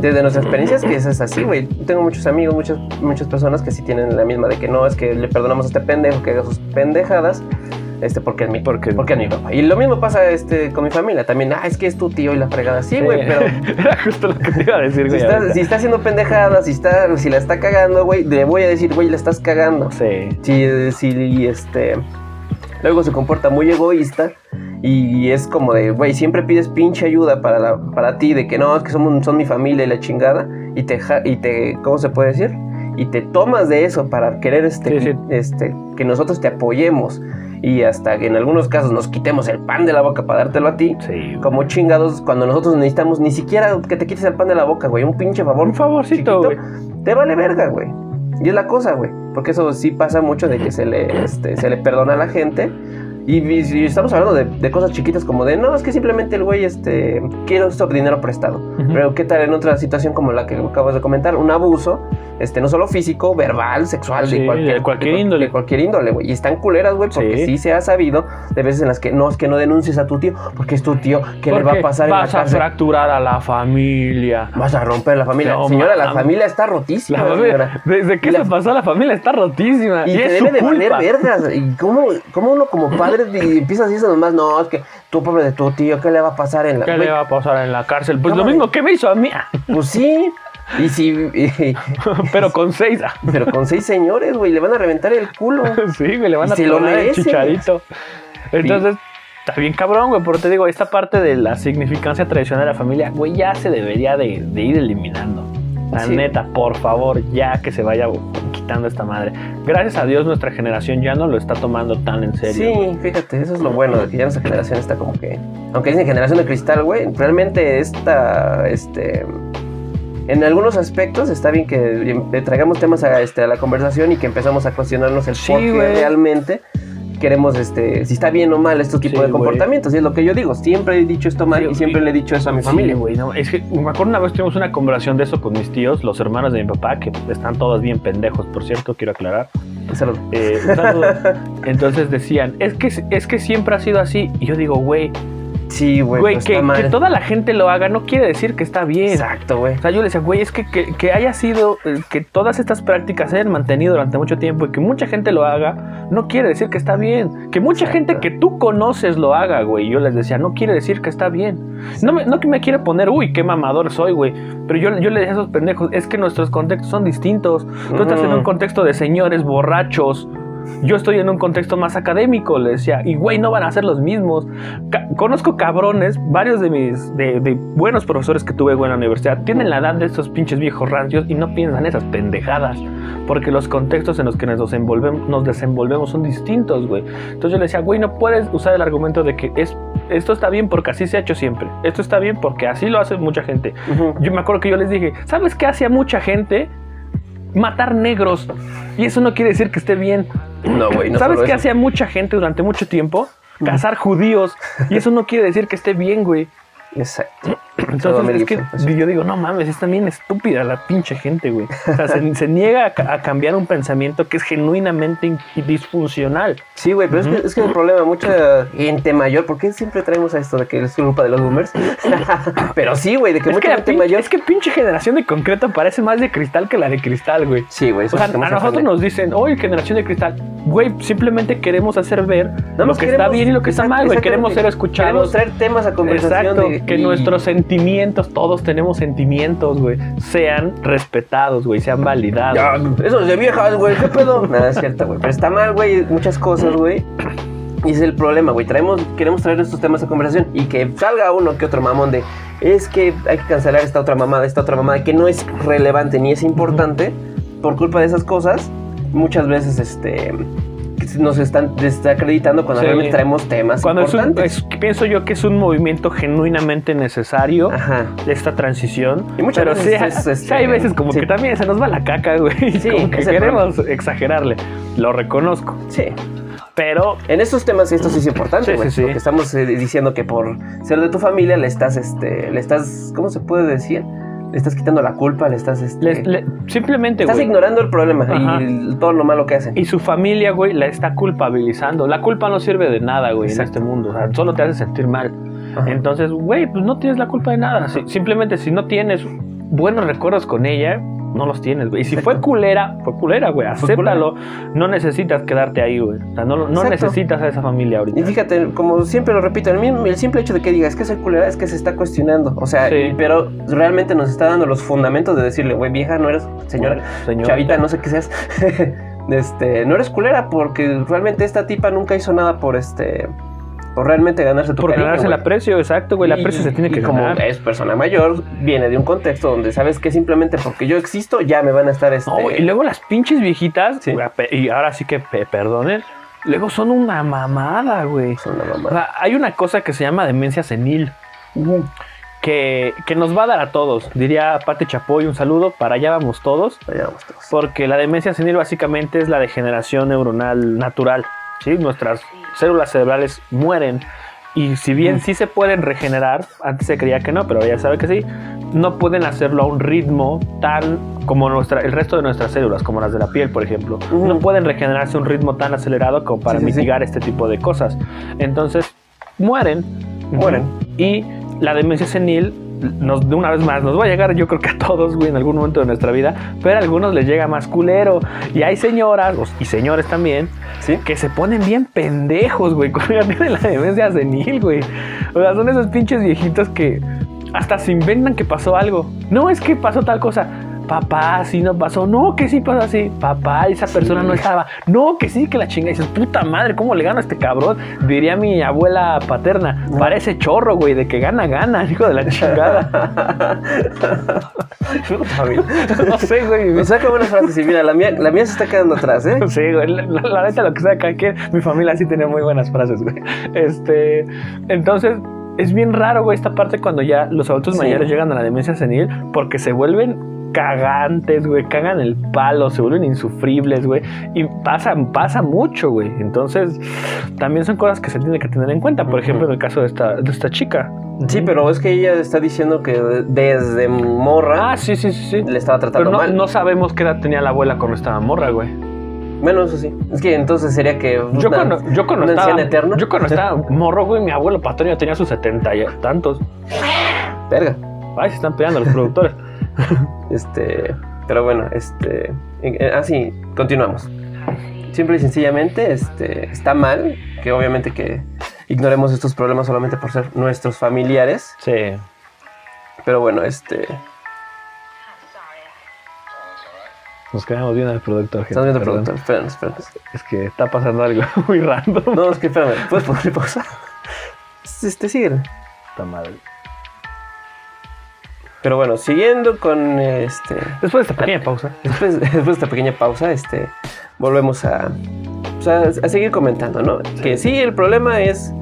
desde nuestras experiencias que eso es así, güey. Tengo muchos amigos, muchas, muchas personas que sí tienen la misma de que no, es que le perdonamos a este pendejo que haga sus pendejadas, este, porque es mi, Porque- porque es mi papá. Y lo mismo pasa este, con mi familia también. Ah, es que es tu tío y la fregada. Sí, güey, pero Era justo lo que te iba a decir, si güey. está, si está haciendo pendejadas, si, está, si la está cagando, güey, le voy a decir, güey, la estás cagando. Sí. Si, si este, luego se comporta muy egoísta y es como de, güey, siempre pides pinche ayuda para, la, para ti, de que no, es que somos, son mi familia y la chingada, y te, y te, ¿cómo se puede decir? Y te tomas de eso para querer este, Sí, sí. este, que nosotros te apoyemos y hasta que en algunos casos nos quitemos el pan de la boca para dártelo a ti. Sí. Como chingados, cuando nosotros necesitamos ni siquiera que te quites el pan de la boca, güey, un pinche favor. Un favorcito, chiquito, te vale verga, güey. Y es la cosa, güey. Porque eso sí pasa mucho de que se le, este, se le perdona a la gente. Y, y- estamos hablando de, de cosas chiquitas como de, no, es que simplemente el güey este, quiere usar dinero prestado. Ujú. Pero qué tal en otra situación como la que acabas de comentar, un abuso, este, no solo físico, verbal, sexual, Sí, de cualquier, de cualquier de- índole. De cualquier índole, güey. Y están culeras, güey, porque Sí. sí. se ha sabido de veces en las que no, es que no denuncies a tu tío, porque es tu tío, ¿qué le va a pasar en la vas a fracturar a la familia. Vas a romper la familia. No, señora, la familia está rotísima, La señora. familia, desde que la- se pasó la familia está rotísima. Y, Y, te es debe su de valer culpa. vergas. ¿Y cómo, cómo uno como padre di- empieza a decir eso nomás? No, es que tú, pobre de tu tío, ¿qué le va a pasar en la... ¿Qué Güey, le va a pasar en la cárcel? Pues No, lo mismo que me hizo a mí. Pues sí. Y si... y- Pero con seis. pero con seis señores, güey, le van a reventar el culo. Sí, güey, le van Y a se lo el chicharito. Entonces, está bien cabrón, güey. Pero te digo, esta parte de la significancia tradicional de la familia, güey, ya se debería de, de ir eliminando. La Sí. neta, por favor, ya que se vaya quitando esta madre. Gracias a Dios nuestra generación ya no lo está tomando tan en serio. Sí, fíjate, eso es lo bueno, de que ya nuestra generación está como que... Aunque dicen generación de cristal, güey, realmente esta... Este, en algunos aspectos está bien que eh, traigamos temas a, este, a la conversación y que empezamos a cuestionarnos el Sí, por qué realmente queremos, este, si está bien o mal estos tipos Sí, de comportamientos. Y es lo que yo digo, siempre he dicho esto mal Sí, y siempre y- le he dicho eso a mi Sí, familia. güey, no, es que me acuerdo una vez tuvimos una conversación de eso con mis tíos, los hermanos de mi papá, que están todos bien pendejos, por cierto, quiero aclarar. Salud. Eh, un saludo. Entonces decían, es que, es que siempre ha sido así. Y yo digo, güey, Sí, güey. Güey, pero que, que toda la gente lo haga no quiere decir que está bien. Exacto, güey. O sea, yo le decía, güey, es que, que, que haya sido, eh, que todas estas prácticas se hayan mantenido durante mucho tiempo y que mucha gente lo haga, no quiere decir que está bien. Que mucha Exacto. gente que tú conoces lo haga, güey. Yo les decía, no quiere decir que está bien. No, me- no que me quiera poner, uy, qué mamador soy, güey. Pero yo, yo le decía a esos pendejos, es que nuestros contextos son distintos. Tú estás en un contexto de señores borrachos. Yo estoy en un contexto más académico, le decía, y güey, no van a ser los mismos. Ca- conozco cabrones, varios de mis de, de buenos profesores que tuve güey, en la universidad, tienen la edad de estos pinches viejos rancios y no piensan esas pendejadas, porque los contextos en los que nos desenvolvemos, nos desenvolvemos son distintos, güey. Entonces yo le decía, güey, no puedes usar el argumento de que es, esto está bien porque así se ha hecho siempre, esto está bien porque así lo hace mucha gente. Yo me acuerdo que yo les dije, ¿sabes qué hacía mucha gente? Matar negros. Y eso no quiere decir que esté bien. No, güey. No ¿Sabes qué eso. hacía mucha gente durante mucho tiempo? Cazar judíos. Y eso no quiere decir que esté bien, güey. Exacto. Entonces es que Eso. yo digo, no mames, es también estúpida la pinche gente, güey. O sea, se, se niega a, ca- a cambiar un pensamiento que es genuinamente in- disfuncional. Sí, güey, pero es, que, es que el problema, mucha gente mayor, ¿por qué siempre traemos a esto de que es culpa de los boomers? pero sí, güey, de que Es mucha gente mayor. es que pinche generación de concreto parece más de cristal que la de cristal, güey. Sí, güey, O sea, a no nosotros nos dicen, oye, generación de cristal. Güey, simplemente queremos hacer ver lo más que está queremos- bien y lo que está mal, güey. Queremos ser escuchados. Queremos traer temas a conversación. Exacto, de- que y- nuestros sentimientos, todos tenemos sentimientos, güey, sean respetados, güey, sean validados. Ya, eso es de viejas, güey, ¿qué pedo? Nada, es cierto, güey. Pero está mal, güey, muchas cosas, güey. Y ese es el problema, güey. Traemos, queremos traer estos temas a conversación y que salga uno que otro mamón de es que hay que cancelar esta otra mamada, esta otra mamada que no es relevante ni es importante por culpa de esas cosas. Muchas veces, este, nos están desacreditando cuando Sí. realmente traemos temas Cuando es un- importantes. es- pienso yo que es un movimiento genuinamente necesario. Ajá. esta transición. Y muchas pero veces sí, es, sí este, hay veces como que también se nos va la caca, güey. Sí, como que queremos exagerarle. Lo reconozco. Sí. Pero En estos temas esto sí es importante, Sí, güey. sí, sí. Porque estamos eh, diciendo que por ser de tu familia le estás, este, le estás, ¿cómo se puede decir? Le estás quitando la culpa, le estás, este, le- simplemente, estás güey. ignorando el problema Ajá. y el- todo lo malo que hacen. Y su familia, güey, la está culpabilizando. La culpa no sirve de nada, güey, en este mundo. O sea, solo te hace sentir mal. Ajá. Entonces, güey, pues no tienes la culpa de nada. Si- simplemente si no tienes buenos recuerdos con ella, no los tienes, güey. Y si fue culera, fue culera, güey. Acéptalo. No necesitas quedarte ahí, güey. O sea, no, no necesitas a esa familia ahorita. Y fíjate, como siempre lo repito, el, mismo- el simple hecho de que digas que soy culera es que se está cuestionando. O sea, Sí. pero realmente nos está dando los fundamentos de decirle, güey, vieja, no eres señora, Señor. chavita, no sé qué seas. este, no eres culera porque realmente esta tipa nunca hizo nada por este, por realmente ganarse tu Por cariño, ganarse el güey. aprecio, exacto, güey. El Y- aprecio se tiene y que como ganar. es persona mayor, viene de un contexto donde sabes que simplemente porque yo existo ya me van a estar este. No, y luego las pinches viejitas, Sí. güey, pe- y ahora sí que pe- perdonen, luego son una mamada, güey. Son una O sea, hay una cosa que se llama demencia senil. Que, que nos va a dar a todos. Diría Pate Chapoy, un saludo, para allá vamos todos. Allá vamos todos. Porque la demencia senil básicamente es la degeneración neuronal natural. ¿sí? Nuestras células cerebrales mueren. Y si bien sí se pueden regenerar, antes se creía que no, pero ya sabe que sí, no pueden hacerlo a un ritmo tan como nuestra, el resto de nuestras células, como las de la piel, por ejemplo. No pueden regenerarse a un ritmo tan acelerado como para Sí, sí, sí. mitigar este tipo de cosas. Entonces, mueren. Mueren. Y la demencia senil, nos, de una vez más, nos va a llegar, yo creo que a todos, güey, en algún momento de nuestra vida, pero a algunos les llega más culero. Y hay señoras, y señores también, ¿Sí? que se ponen bien pendejos, güey, cuando ya tienen la demencia senil, güey. O sea, son esos pinches viejitos que hasta se inventan que pasó algo. No, es que pasó tal cosa. Papá, sí no pasó. No, que sí pasó así. Papá, esa persona no estaba. No, que sí, que la chinga. Y dices, puta madre, ¿cómo le gano a este cabrón? Diría mi abuela paterna. Parece chorro, güey, de que gana, gana, hijo de la chingada. no sé, güey. Me saca buenas frases y mira, la mía, la mía se está quedando atrás, ¿eh? Sí, güey, la, neta, lo que sea, cada quien, mi familia sí tiene muy buenas frases, güey. Este, entonces, es bien raro, güey, esta parte cuando ya los adultos Sí. mayores llegan a la demencia senil, porque se vuelven cagantes, güey, cagan el palo, se vuelven insufribles, güey, y pasa, pasa mucho, güey. Entonces, también son cosas que se tienen que tener en cuenta, por ejemplo, en el caso de esta, de esta chica. Sí, pero es que ella está diciendo que desde morra Ah, sí, sí, sí, sí. le estaba Pero tratando no, mal. no sabemos qué edad tenía la abuela cuando estaba morra, güey. Bueno, eso sí. Es que entonces sería que. Yo cuando, yo cuando estaba, eterno. yo cuando estaba morro, güey, mi abuelo patrón ya tenía sus setenta y tantos. Verga. Ay, se están peleando los productores. Este. Pero bueno, este. eh, Así, continuamos. Simple y sencillamente, este. Está mal que obviamente que ignoremos estos problemas solamente por ser nuestros familiares. Sí. Pero bueno, este. Nos quedamos viendo el productor. gente, Estamos viendo perdón. productor. Espéranos, espéranos. Es que está pasando algo muy random. No, es que espérame. ¿Puedes ponerle pausa? Este, sigue. Está mal. Pero bueno, siguiendo con este. Después de esta pequeña pausa. Después, después de esta pequeña pausa, este, volvemos a, pues, a, a seguir comentando, ¿no? Que sí, el problema es,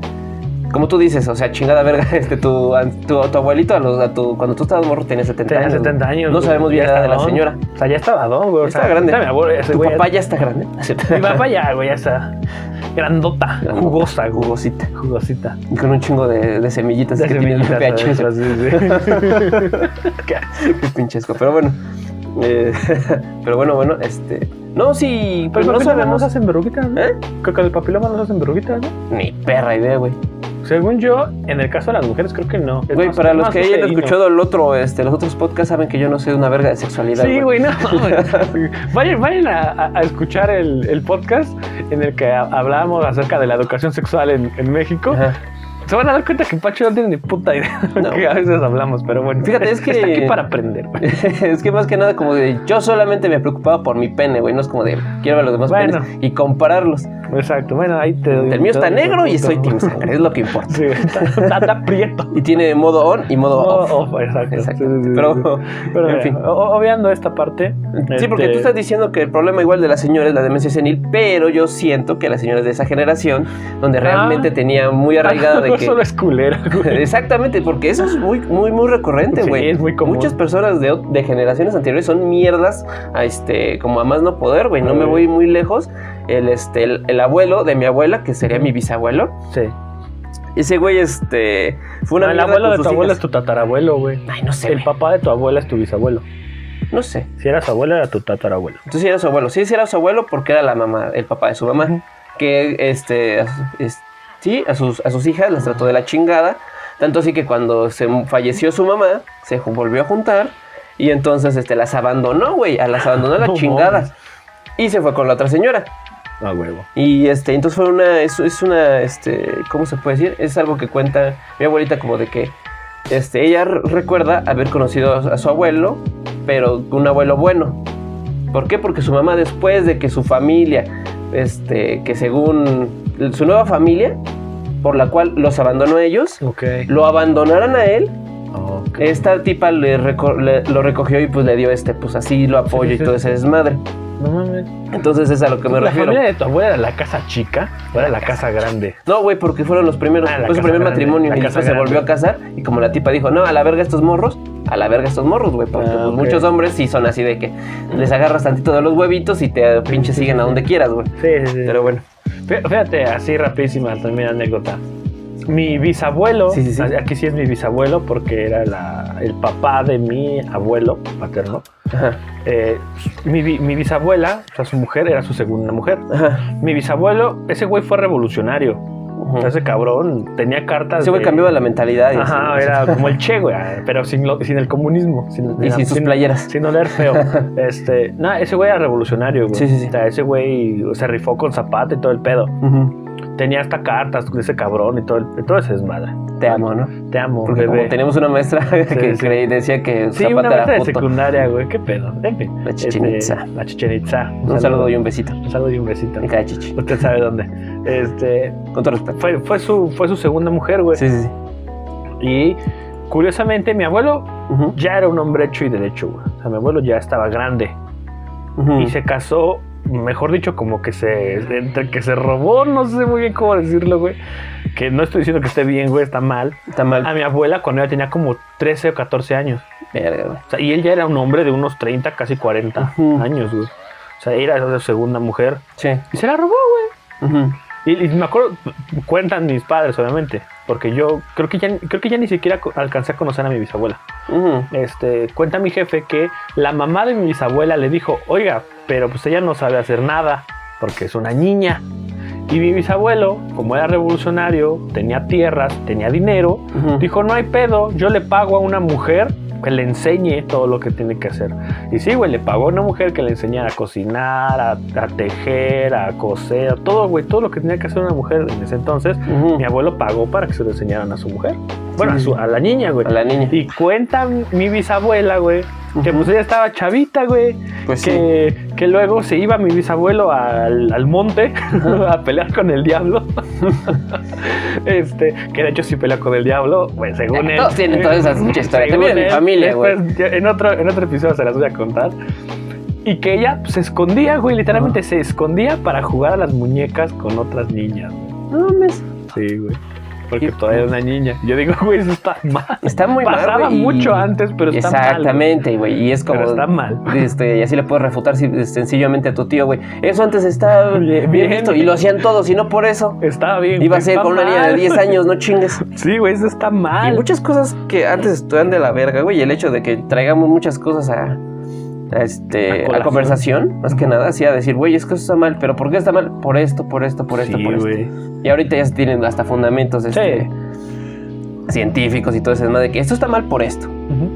como tú dices, o sea, chingada verga, este, tu, tu, tu abuelito, a los, a tu, cuando tú estabas morro, tenía 70 Tenía años. 70 años. No güey. sabemos bien la edad de la señora. O sea, ya estaba don, güey. O sea, grande. está Mi, abuelo, Tu güey papá ya- está grande. Mi papá ya, güey, ya está. Grandota, Grandota, jugosa, güey. Jugosita. Jugosita. Y con un chingo de, de semillitas De que tiene el semillitas, VHS. adentro, sí, sí. Qué pinchesco. Pero bueno. eh, pero bueno, bueno, este. No, sí, Pero pero no no sabemos. nos hacen verruguitas, ¿no? ¿Eh? Creo que el papiloma nos hacen verruguitas, ¿no? Ni perra idea, güey. Según yo, en el caso de las mujeres, creo que no. Es Güey, más- para los que hayan escuchado el otro, este, los otros podcasts saben que yo no sé una verga de sexualidad. Sí, güey, no. güey. vayan vayan a, escuchar el, el podcast en el que ha- hablábamos acerca de la educación sexual en, en México. Ajá. Se van a dar cuenta que Pacho no tiene ni puta idea No. que a veces hablamos, pero bueno. Fíjate, es que- Está aquí para aprender. güey. es que más que nada como de yo solamente me preocupaba por mi pene, güey, no es como de quiero ver los demás Bueno. penes y compararlos. Exacto, bueno, ahí te doy- El mío está negro y soy team sangre, es lo que importa. Sí, está, está, prieto. Y tiene modo on y modo Oh, off. oh, exacto. Exacto. Sí, sí, Pero. Pero en mira, fin. obviando esta parte. Sí, porque este, tú estás diciendo que el problema igual de la señora es la demencia senil, pero yo siento que la señora es de esa generación donde realmente Ah. tenía muy arraigada de no que... solo es culera, güey. Exactamente, porque eso es muy, muy, muy recurrente, Sí, güey. es muy común. Muchas personas de, de generaciones anteriores son mierdas a este, como a más no poder, güey. No me voy muy lejos. El, este, el, el abuelo de mi abuela, que sería mi bisabuelo, Sí. ese güey, este, fue una No, el abuelo de tu abuelo hijas. es tu tatarabuelo, güey. Ay, no sé, El güey. papá de tu abuela es tu bisabuelo. No sé. Si era su abuelo, era tu tatarabuelo. Entonces sí era su abuelo. Sí, sí era su abuelo porque era la mamá, el papá de su mamá. Que, este, a sus- es- sí, a sus, a sus hijas las trató de la chingada. Tanto así que cuando se falleció su mamá, se volvió a juntar. Y entonces, este, las abandonó, güey. A las abandonó a la No chingada. mames. Y se fue con la otra señora. Ah, huevo. Y este, entonces fue una, es, es una, este, ¿cómo se puede decir? Es algo que cuenta mi abuelita como de que, este, ella recuerda haber conocido a su abuelo, pero un abuelo bueno. ¿Por qué? Porque su mamá después de que su familia, este, que según su nueva familia, por la cual los abandonó a ellos, lo abandonaron a él, esta tipa le reco- le- lo recogió y pues le dio este, pues así lo apoyo Sí, y todo ese desmadre. No mames. Entonces es a lo que me ¿La refiero. familia de tu abuela era la casa chica o era la casa grande? No, güey, porque fueron los primeros. Ah, la fue su primer grande, matrimonio la y después se volvió a casar. Y como la tipa dijo, no, a la verga estos morros, a la verga estos morros, güey. Porque Ah, pues, muchos hombres sí son así de que les agarras tantito de los huevitos y te pinches siguen a donde quieras, güey. Sí, sí, sí. Pero bueno, Fí- Fíjate, así rapidísima también anécdota. Mi bisabuelo, Sí, sí, sí. aquí sí es mi bisabuelo porque era la- el papá de mi abuelo paterno. ajá, Eh, mi, bi- mi bisabuela, o sea, su mujer era su segunda mujer. ajá. Mi bisabuelo, ese güey fue revolucionario. ese cabrón tenía cartas. Ese güey de- cambiaba la mentalidad. y Ajá, así, era como el Che, güey, pero sin, lo- sin el comunismo. Sin, Y sin sus playeras. Sin oler feo. este, nada, ese güey era revolucionario, güey. Sí, sí, sí. O sea, ese güey se rifó con Zapata y todo el pedo. Ujú. Tenía hasta cartas de ese cabrón y todo, el, todo ese desmadre. Te amo, ¿no? Te amo, Porque bebé. como teníamos una maestra que sí. creí- decía que Sí, una maestra de secundaria, güey. ¿Qué pedo? En fin. La Este, Itza. la Chichen Itza. Un saludo y un besito. Un saludo y un besito. En cada chichi. Usted sabe dónde. Este, Con todo respeto. fue, fue, su, fue su segunda mujer, güey. Sí, sí, sí. Y curiosamente, mi abuelo ya era un hombre hecho y derecho, güey. O sea, mi abuelo ya estaba grande. Y se casó, mejor dicho, como que se. Entre que se robó, no sé muy bien cómo decirlo, güey. Que no estoy diciendo que esté bien, güey, está mal. Está mal. A mi abuela cuando ella tenía como 13 o 14 años. Verga, güey. O sea, y él ya era un hombre de unos 30, casi 40 Ujú. años, güey. O sea, era su segunda mujer. Sí. Y se la robó, güey. Y, y me acuerdo, cuentan mis padres, obviamente. Porque yo creo que ya, creo que ya ni siquiera alcancé a conocer a mi bisabuela. Ujú. Este, cuenta mi jefe que la mamá de mi bisabuela le dijo, oiga, pero pues ella no sabe hacer nada. porque es una niña. Y mi bisabuelo, como era revolucionario, tenía tierras, tenía dinero, dijo, no hay pedo, yo le pago a una mujer que le enseñe todo lo que tiene que hacer. Y sí, güey, le pagó a una mujer que le enseñara a cocinar, a, a tejer, a coser, todo, güey, todo lo que tenía que hacer una mujer en ese entonces. Mi abuelo pagó para que se lo enseñaran a su mujer. Bueno, Sí, a, su- a la niña, güey. A la niña. Y cuenta mi bisabuela, güey, que pues ella estaba chavita, güey. Pues sí. que, que luego se iba mi bisabuelo al, al monte a pelear con el diablo. este, que de hecho sí pelea con el diablo, pues según él. Todos tienen todas esas muchas historias. También en mi familia, güey. En otro, en otro episodio se las voy a contar. Y que ella pues, se escondía, güey, literalmente se escondía para jugar a las muñecas con otras niñas. güey. No mames. Sí, güey. Porque Y- todavía era una niña. Yo digo, güey, eso está mal. Está muy mal. Pasaba güey, y- mucho antes, pero está mal. Exactamente, güey. Y es como. Pero está mal. Este, y así le puedes refutar si- sencillamente a tu tío, güey. Eso antes estaba Bien, bien, visto. Y lo hacían todos, y no por eso. Estaba bien. Iba a ser con una niña de mal. 10 años, no chingues. Sí, güey, eso está mal. Y muchas cosas que antes estuvieran de la verga, güey. Y el hecho de que traigamos muchas cosas a este, A a, conversación, más que nada, así a decir, güey, es que eso está mal. ¿Pero por qué está mal? Por esto, por esto, por esto, Sí, por esto. Y ahorita ya se tienen hasta fundamentos este, científicos y todo ese de que esto está mal por esto.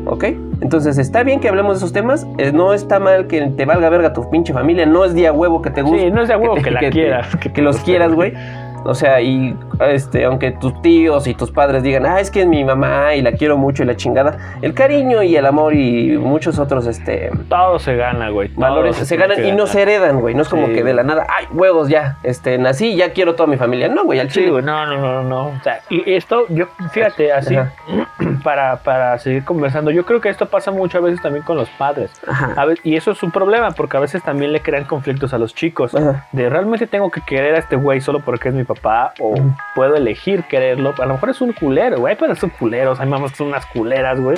¿Ok? Entonces está bien que hablemos de esos temas. eh, no está mal que te valga verga tu pinche familia. No es día huevo que te guste. Sí, no es de huevo te- que la quieras. Que, los quieras, güey. O sea, y este, aunque tus tíos y tus padres digan, ah, es que es mi mamá y la quiero mucho y la chingada, el cariño y el amor y muchos otros este, Todo se gana, güey. valores se, ganan y no se heredan, güey. No es como Sí. que de la nada, ay, huevos ya, este, nací ya quiero toda mi familia. No, güey, al Sí, chile. güey, no, no, no, no. O sea, y esto, yo, fíjate, así, Ajá. para, para seguir conversando, yo creo que esto pasa muchas veces también con los padres. Ajá. A ve- y eso es un problema, porque a veces también le crean conflictos a los chicos. Ajá. De realmente tengo que querer a este güey solo porque es mi papá, o puedo elegir quererlo. A lo mejor es un culero, güey, pero son culeros, hay mamás que son unas culeras, güey.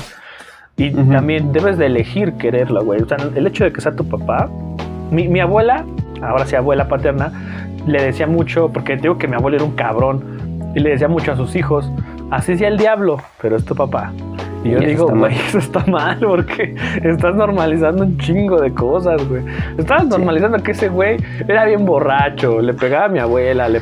Y también debes de elegir quererlo, güey. O sea, el hecho de que sea tu papá. Mi, mi abuela, ahora sí abuela paterna, le decía mucho, porque digo que mi abuelo era un cabrón, y le decía mucho a sus hijos, así sea el diablo, pero es tu papá. Y yo digo, güey, eso está mal porque estás normalizando un chingo de cosas, güey. Estabas normalizando que ese güey era bien borracho, le pegaba a mi abuela, le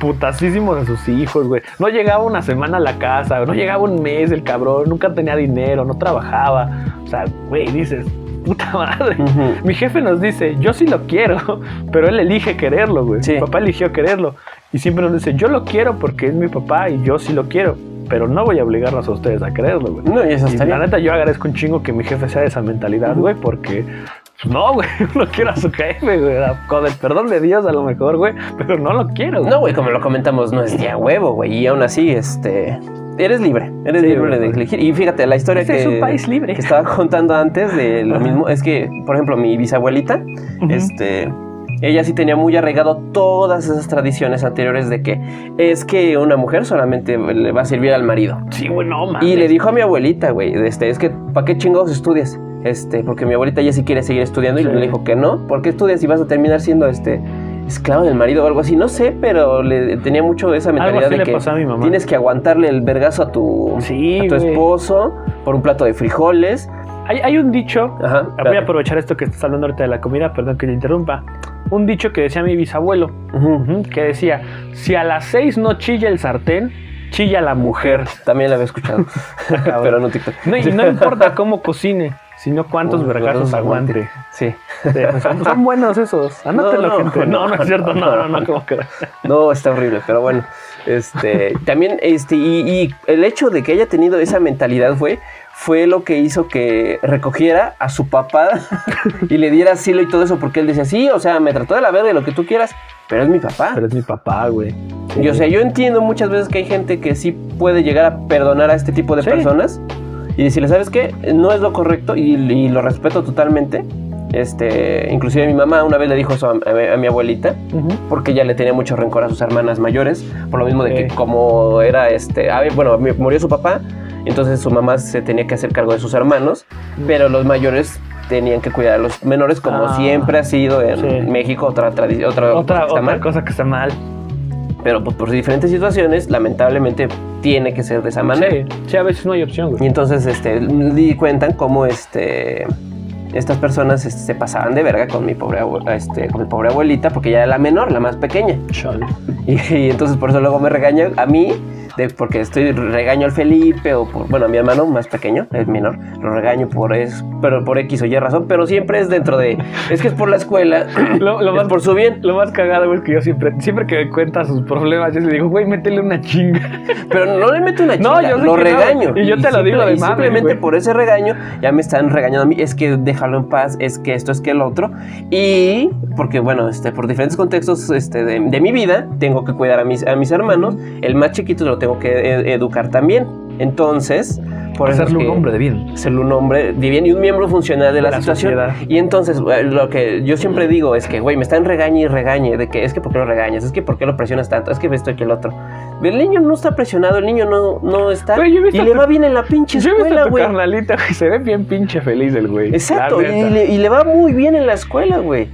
putasísimos a sus hijos, güey. No llegaba una semana a la casa, no llegaba un mes el cabrón, nunca tenía dinero, no trabajaba. O sea, güey, dices, puta madre. Ujú. Mi jefe nos dice, yo sí lo quiero, pero él elige quererlo, güey. Sí. Mi papá eligió quererlo. Y siempre nos dice, yo lo quiero porque es mi papá y yo sí lo quiero, pero no voy a obligarlos a ustedes a quererlo, güey. No, y eso Y la neta, yo agradezco un chingo que mi jefe sea de esa mentalidad, güey, porque. pues, no, güey, no quiero a su jefe, güey. Con el perdón de Dios, a lo mejor, güey, pero no lo quiero, No, güey, como lo comentamos, no es día huevo, güey. Y aún así, este. Eres libre, eres Sí, libre de elegir. Y fíjate, la historia Este que, es un país libre. que estaba contando antes de lo mismo es que, por ejemplo, mi bisabuelita, este. Ella sí tenía muy arraigado todas esas tradiciones anteriores de que es que una mujer solamente le va a servir al marido. Sí, güey, no, mames. Y le dijo a mi abuelita, güey, este, es que, ¿para qué chingados estudias? Este, porque mi abuelita ya sí quiere seguir estudiando y le dijo que no. ¿Por qué estudias y vas a terminar siendo este esclavo del marido o algo así? No sé, pero le tenía mucho esa mentalidad de que tienes que aguantarle el vergazo a tu, Sí, a tu esposo por un plato de frijoles. Hay, hay un dicho. Ajá. Voy a aprovechar esto que estás hablando ahorita de la comida, perdón que te interrumpa. Un dicho que decía mi bisabuelo, que decía: Si a las seis no chilla el sartén, chilla la mujer. También la había escuchado, pero no TikTok. No, y no importa cómo cocine, sino cuántos Uy, vergazos aguante. Sí. Sí, son, son buenos esos. Anótelo, No, no, gente. No, no, no, es cierto. No, no, no, no. como que. No, está horrible, pero bueno. Este, también, este, y, y el hecho de que haya tenido esa mentalidad fue, fue lo que hizo que recogiera a su papá y le diera asilo y todo eso, porque él decía, sí, o sea, me trató de la verga de lo que tú quieras, pero es mi papá. Pero es mi papá, güey. Y o sea, yo entiendo muchas veces que hay gente que sí puede llegar a perdonar a este tipo de Sí. personas y decirle, ¿sabes qué? No es lo correcto y, y lo respeto totalmente. Este, inclusive mi mamá una vez le dijo eso a, a- a mi abuelita porque ella le tenía mucho rencor a sus hermanas mayores, por lo mismo de que como era este, ah, bueno, murió su papá, entonces su mamá se tenía que hacer cargo de sus hermanos, pero los mayores tenían que cuidar a los menores como Ah. siempre ha sido en Sí. México, otra tradición, otra, cosa Otra, que otra cosa que está mal. pero pues, por diferentes situaciones, lamentablemente tiene que ser de esa manera. Sí, sí, a veces no hay opción, Y güey. entonces este, di cuentan cómo este, estas personas este, se pasaban de verga con mi pobre este, con mi pobre abuelita porque ella era la menor, la más pequeña. Y, y entonces por eso luego me regaña a mí, de, porque estoy regaño al Felipe o por, bueno, a mi hermano más pequeño, el menor, lo regaño por es, pero por X o Y razón, pero siempre es dentro de, es que es por la escuela, Lo, lo es más, por su bien, lo más cagado, es que yo siempre, siempre que me cuenta sus problemas, yo le digo, güey, métele una chinga. pero no le meto una No, chinga, yo sé lo que no, regaño. y yo te lo digo de y Simplemente güey. por ese regaño ya me están regañando a mí, es que déjalo en paz, es que esto, es que el otro, y porque bueno, este, por diferentes contextos este, de, de mi vida, tengo que cuidar a mis, a mis hermanos, el más chiquito lo tengo que e- educar también, entonces... Por Hacerle un hombre de bien. ser un hombre de bien y un miembro funcional de la, La situación. sociedad. Y entonces, eh, lo que yo siempre digo es que, güey, me están regañe y regañe de que es que por qué lo regañas, es que por qué lo presionas tanto, es que esto y que el otro. El niño no está presionado, el niño no, no está. Visto y le va bien en la pinche escuela, güey. carnalita, güey, se ve bien pinche feliz el güey. Exacto, y le, y le va muy bien en la escuela, güey.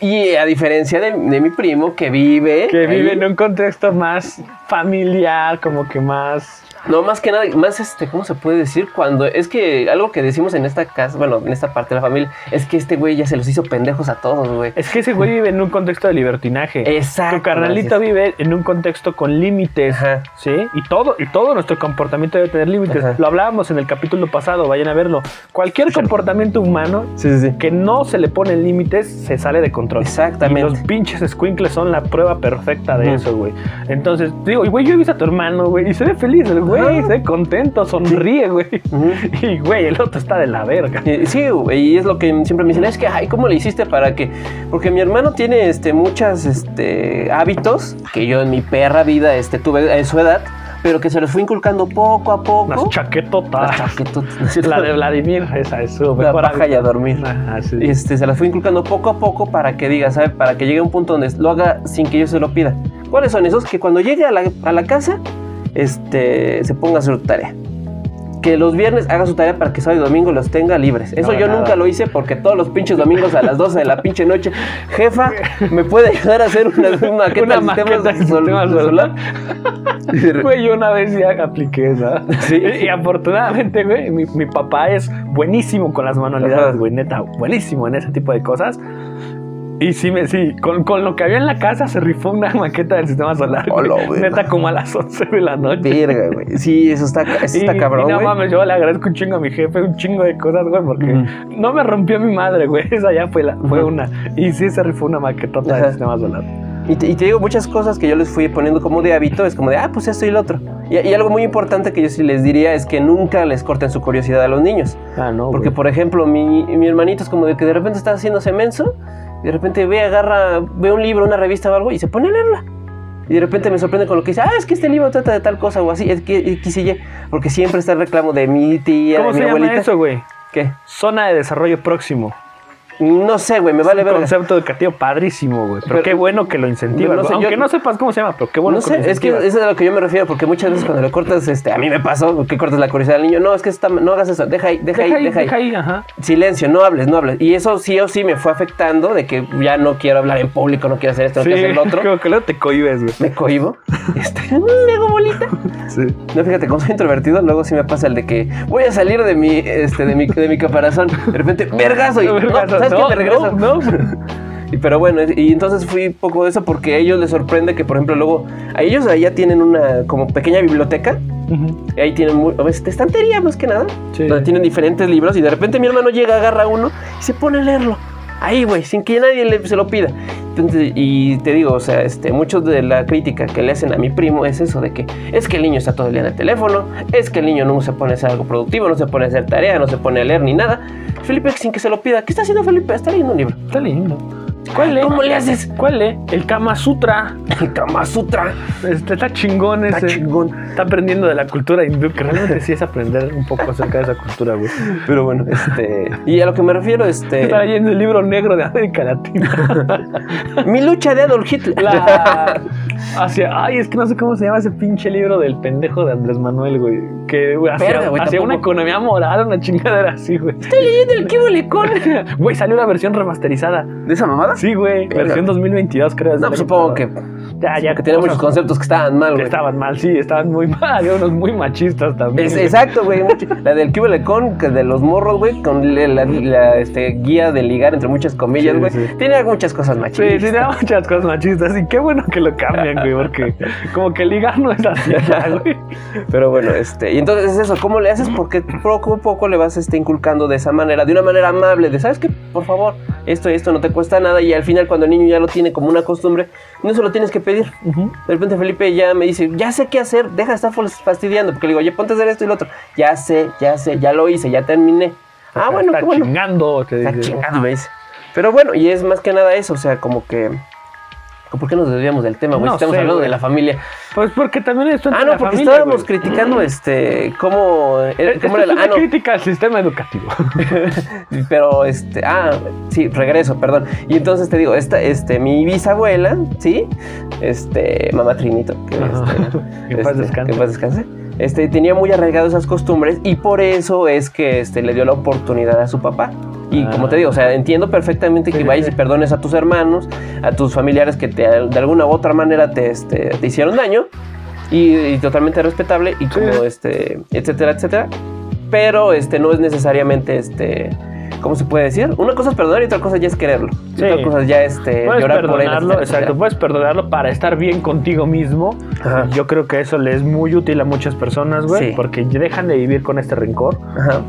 Y a diferencia de, de mi primo que vive. Que ahí- vive en un contexto más familiar, como que más... No, más que nada, más este, ¿cómo se puede decir? Cuando es que algo que decimos en esta casa, bueno, en esta parte de la familia, es que este güey ya se los hizo pendejos a todos, güey. Es que ese güey vive en un contexto de libertinaje. Exacto. Tu carnalito vive en un contexto con límites, Ajá. ¿sí? Y todo, y todo nuestro comportamiento debe tener límites. Ajá. Lo hablábamos en el capítulo pasado, vayan a verlo. Cualquier comportamiento humano Sí, sí, sí. que no se le ponen límites se sale de control. Exactamente. Y los pinches squinkles son la prueba perfecta de eso, güey. Entonces, digo, y güey, yo he visto a tu hermano, güey, y se ve feliz el güey, se contento, sonríe, güey. Y, güey, el otro está de la verga. Eh, Sí, güey, y es lo que siempre me dicen, es que, ay, ¿cómo le hiciste para que? Porque mi hermano tiene, este, muchas, este, hábitos que yo en mi perra vida, este, tuve a su edad, pero que se los fui inculcando poco a poco. Unas chaquetotas. Las chaquetotas. La de Vladimir, esa es su La mejor paja y a dormir. Ajá, sí. Este, se las fui inculcando poco a poco para que diga, ¿sabe? Para que llegue a un punto donde lo haga sin que yo se lo pida. ¿Cuáles son esos? Que cuando llegue a la, a la casa, este, se ponga a hacer su tarea. Que los viernes haga su tarea para que sábado y domingo los tenga libres. Eso No, yo nada. nunca lo hice porque todos los pinches domingos a las 12 de la pinche noche, jefa, ¿me puede ayudar a hacer una, maqueta Una maqueta sol- sistema del solar? Güey, yo una vez ya apliqué esa. Sí. Y, afortunadamente, güey, mi, mi papá es buenísimo con las manualidades, güey, neta, buenísimo en ese tipo de cosas. Y sí, me, sí con, con lo que había en la casa se rifó una maqueta del sistema solar. Hola, güey. neta, como a las 11 de la noche. Verga, güey. Sí, eso está, eso Y, está cabrón, y no mames, yo le agradezco un chingo a mi jefe, un chingo de cosas, güey, porque Ujú. no me rompió mi madre, güey. Esa ya fue, la, fue Ujú. una. Y sí se rifó una maquetota Ajá. del sistema solar. Y te, y te digo, muchas cosas que yo les fui poniendo como de hábito, es como de, ah, pues esto y lo otro. Y, y algo muy importante que yo sí les diría es que nunca les corten su curiosidad a los niños. Ah, no. Porque, por ejemplo, mi, mi hermanito es como de que de repente está haciéndose menso, y de repente ve, agarra, ve un libro, una revista o algo, y se pone a leerla. Y de repente me sorprende con lo que dice, ah, es que este libro trata de tal cosa o así, es que X y Y, porque siempre está el reclamo de mi tía, ¿Cómo de mi se llama abuelita. eso, güey? ¿Qué? Zona de desarrollo próximo. No sé, güey, me vale un verga. concepto educativo padrísimo, güey. Pero, Pero- qué bueno que lo incentivas. no sé. Aunque yo- no sepas cómo se llama, pero qué bueno no que lo sé, es que eso es a lo que yo me refiero, porque muchas veces cuando le cortas, este, a mí me pasó, que cortas la curiosidad al niño, no, es que está, no hagas eso, deja ahí, deja, ahí, deja ahí. deja ahí, ajá. Silencio, no hables, no hables. Y eso sí o sí me fue afectando de que ya no quiero hablar en público, no quiero hacer esto, no quiero hacer lo otro. como que luego te cohibes, güey. Me cohibo. Este, me hago bolita. Sí. No, fíjate, como soy introvertido, luego sí me pasa el de que voy a salir de mi, este, de mi, de mi caparazón. De repente, vergazo. Y, no, No, no. Y, pero bueno, y entonces fui poco de eso porque a ellos les sorprende que, por ejemplo, luego, a ellos allá tienen una como pequeña biblioteca. Y ahí tienen muy, este, estantería más que nada. Sí. Donde tienen diferentes libros y de repente mi hermano llega, agarra uno y se pone a leerlo. Ahí, güey, sin que nadie le- se lo pida. Entonces, y te digo, o sea, este, muchos de la crítica que le hacen a mi primo es eso de que es que el niño está todo el día en el teléfono, es que el niño no se pone a hacer algo productivo, no se pone a hacer tarea, no se pone a leer ni nada. Felipe, sin que se lo pida, ¿qué está haciendo Felipe? Está leyendo un libro. Está lindo. ¿Cuál lee? ¿Cómo le haces? ¿Cuál lee? El Kama Sutra. El Kama Sutra. Este, está chingón ese. Está chingón. Está aprendiendo de la cultura hindú, que realmente sí es aprender un poco acerca de esa cultura, güey. Pero bueno, este. Y a lo que me refiero, este. Está leyendo el libro negro de América Latina. Mi lucha de Adolf Hitler. La... Hacia... Ay, es que no sé cómo se llama ese pinche libro del pendejo de Andrés Manuel, güey. Que güey, hacia, Verga, güey, hacia una economía moral, una chingadera así, güey. Estoy leyendo el Kibble con. Güey, salió una versión remasterizada. ¿De esa mamada? Sí, güey. Verga. Versión 2022, creo. es No, pues supongo que. Ya, ya. Que tenía muchos conceptos que estaban mal, que güey. estaban mal, sí, estaban muy mal. Había unos muy machistas también. Es- güey. exacto, güey. La del con, que de los morros, güey, con la, la- la, este, guía de ligar, entre muchas comillas, Sí, güey. sí. Tiene muchas cosas machistas. sí, tenía muchas cosas machistas y qué bueno que lo cambian, güey, porque como que ligar no es así ya, güey. Pero bueno, este, y entonces es eso, ¿cómo le haces? Porque poco a poco le vas este, inculcando de esa manera, de una manera amable, de, ¿sabes qué? Por favor, esto y esto no te cuesta nada, y al final cuando el niño ya lo tiene como una costumbre, no se lo tienes que pedir. De repente Felipe ya me dice, ya sé qué hacer, deja de estar fastidiando, porque le digo, oye, ponte a hacer esto y lo otro. Ya sé, ya sé, ya lo hice, ya terminé. Ah, bueno, Está qué bueno. chingando, te Está dice. chingado, me dice. Pero bueno, y es más que nada eso, o sea, como que... ¿Por qué nos desviamos del tema, güey? No estamos sé, hablando güey. de la familia. Pues porque también esto Ah, no, porque estábamos criticando este cómo, eh, cómo es era la- una ah, no, crítica al sistema educativo. pero este, ah, sí, regreso, perdón. Y entonces te digo, esta, este, mi bisabuela, sí, este, mamá Trinito, que, este, Que en paz este, descanse. que paz descanse, este, tenía muy arraigadas esas costumbres y por eso es que este, le dio la oportunidad a su papá. Y Ah. como te digo, o sea, entiendo perfectamente que Sí, vayas sí. y perdones a tus hermanos, a tus familiares que te, de alguna u otra manera te, este, te hicieron daño y, y totalmente respetable y como Sí. este, etcétera, etcétera. Pero este no es necesariamente este, ¿cómo se puede decir? Una cosa es perdonar y otra cosa ya es quererlo. Y Sí. otra cosa ya este Puedes llorar por él. perdonarlo, exacto, puedes perdonarlo para estar bien contigo mismo. Ajá. Yo creo que eso le es muy útil a muchas personas, güey, Sí. porque dejan de vivir con este rencor. Ajá.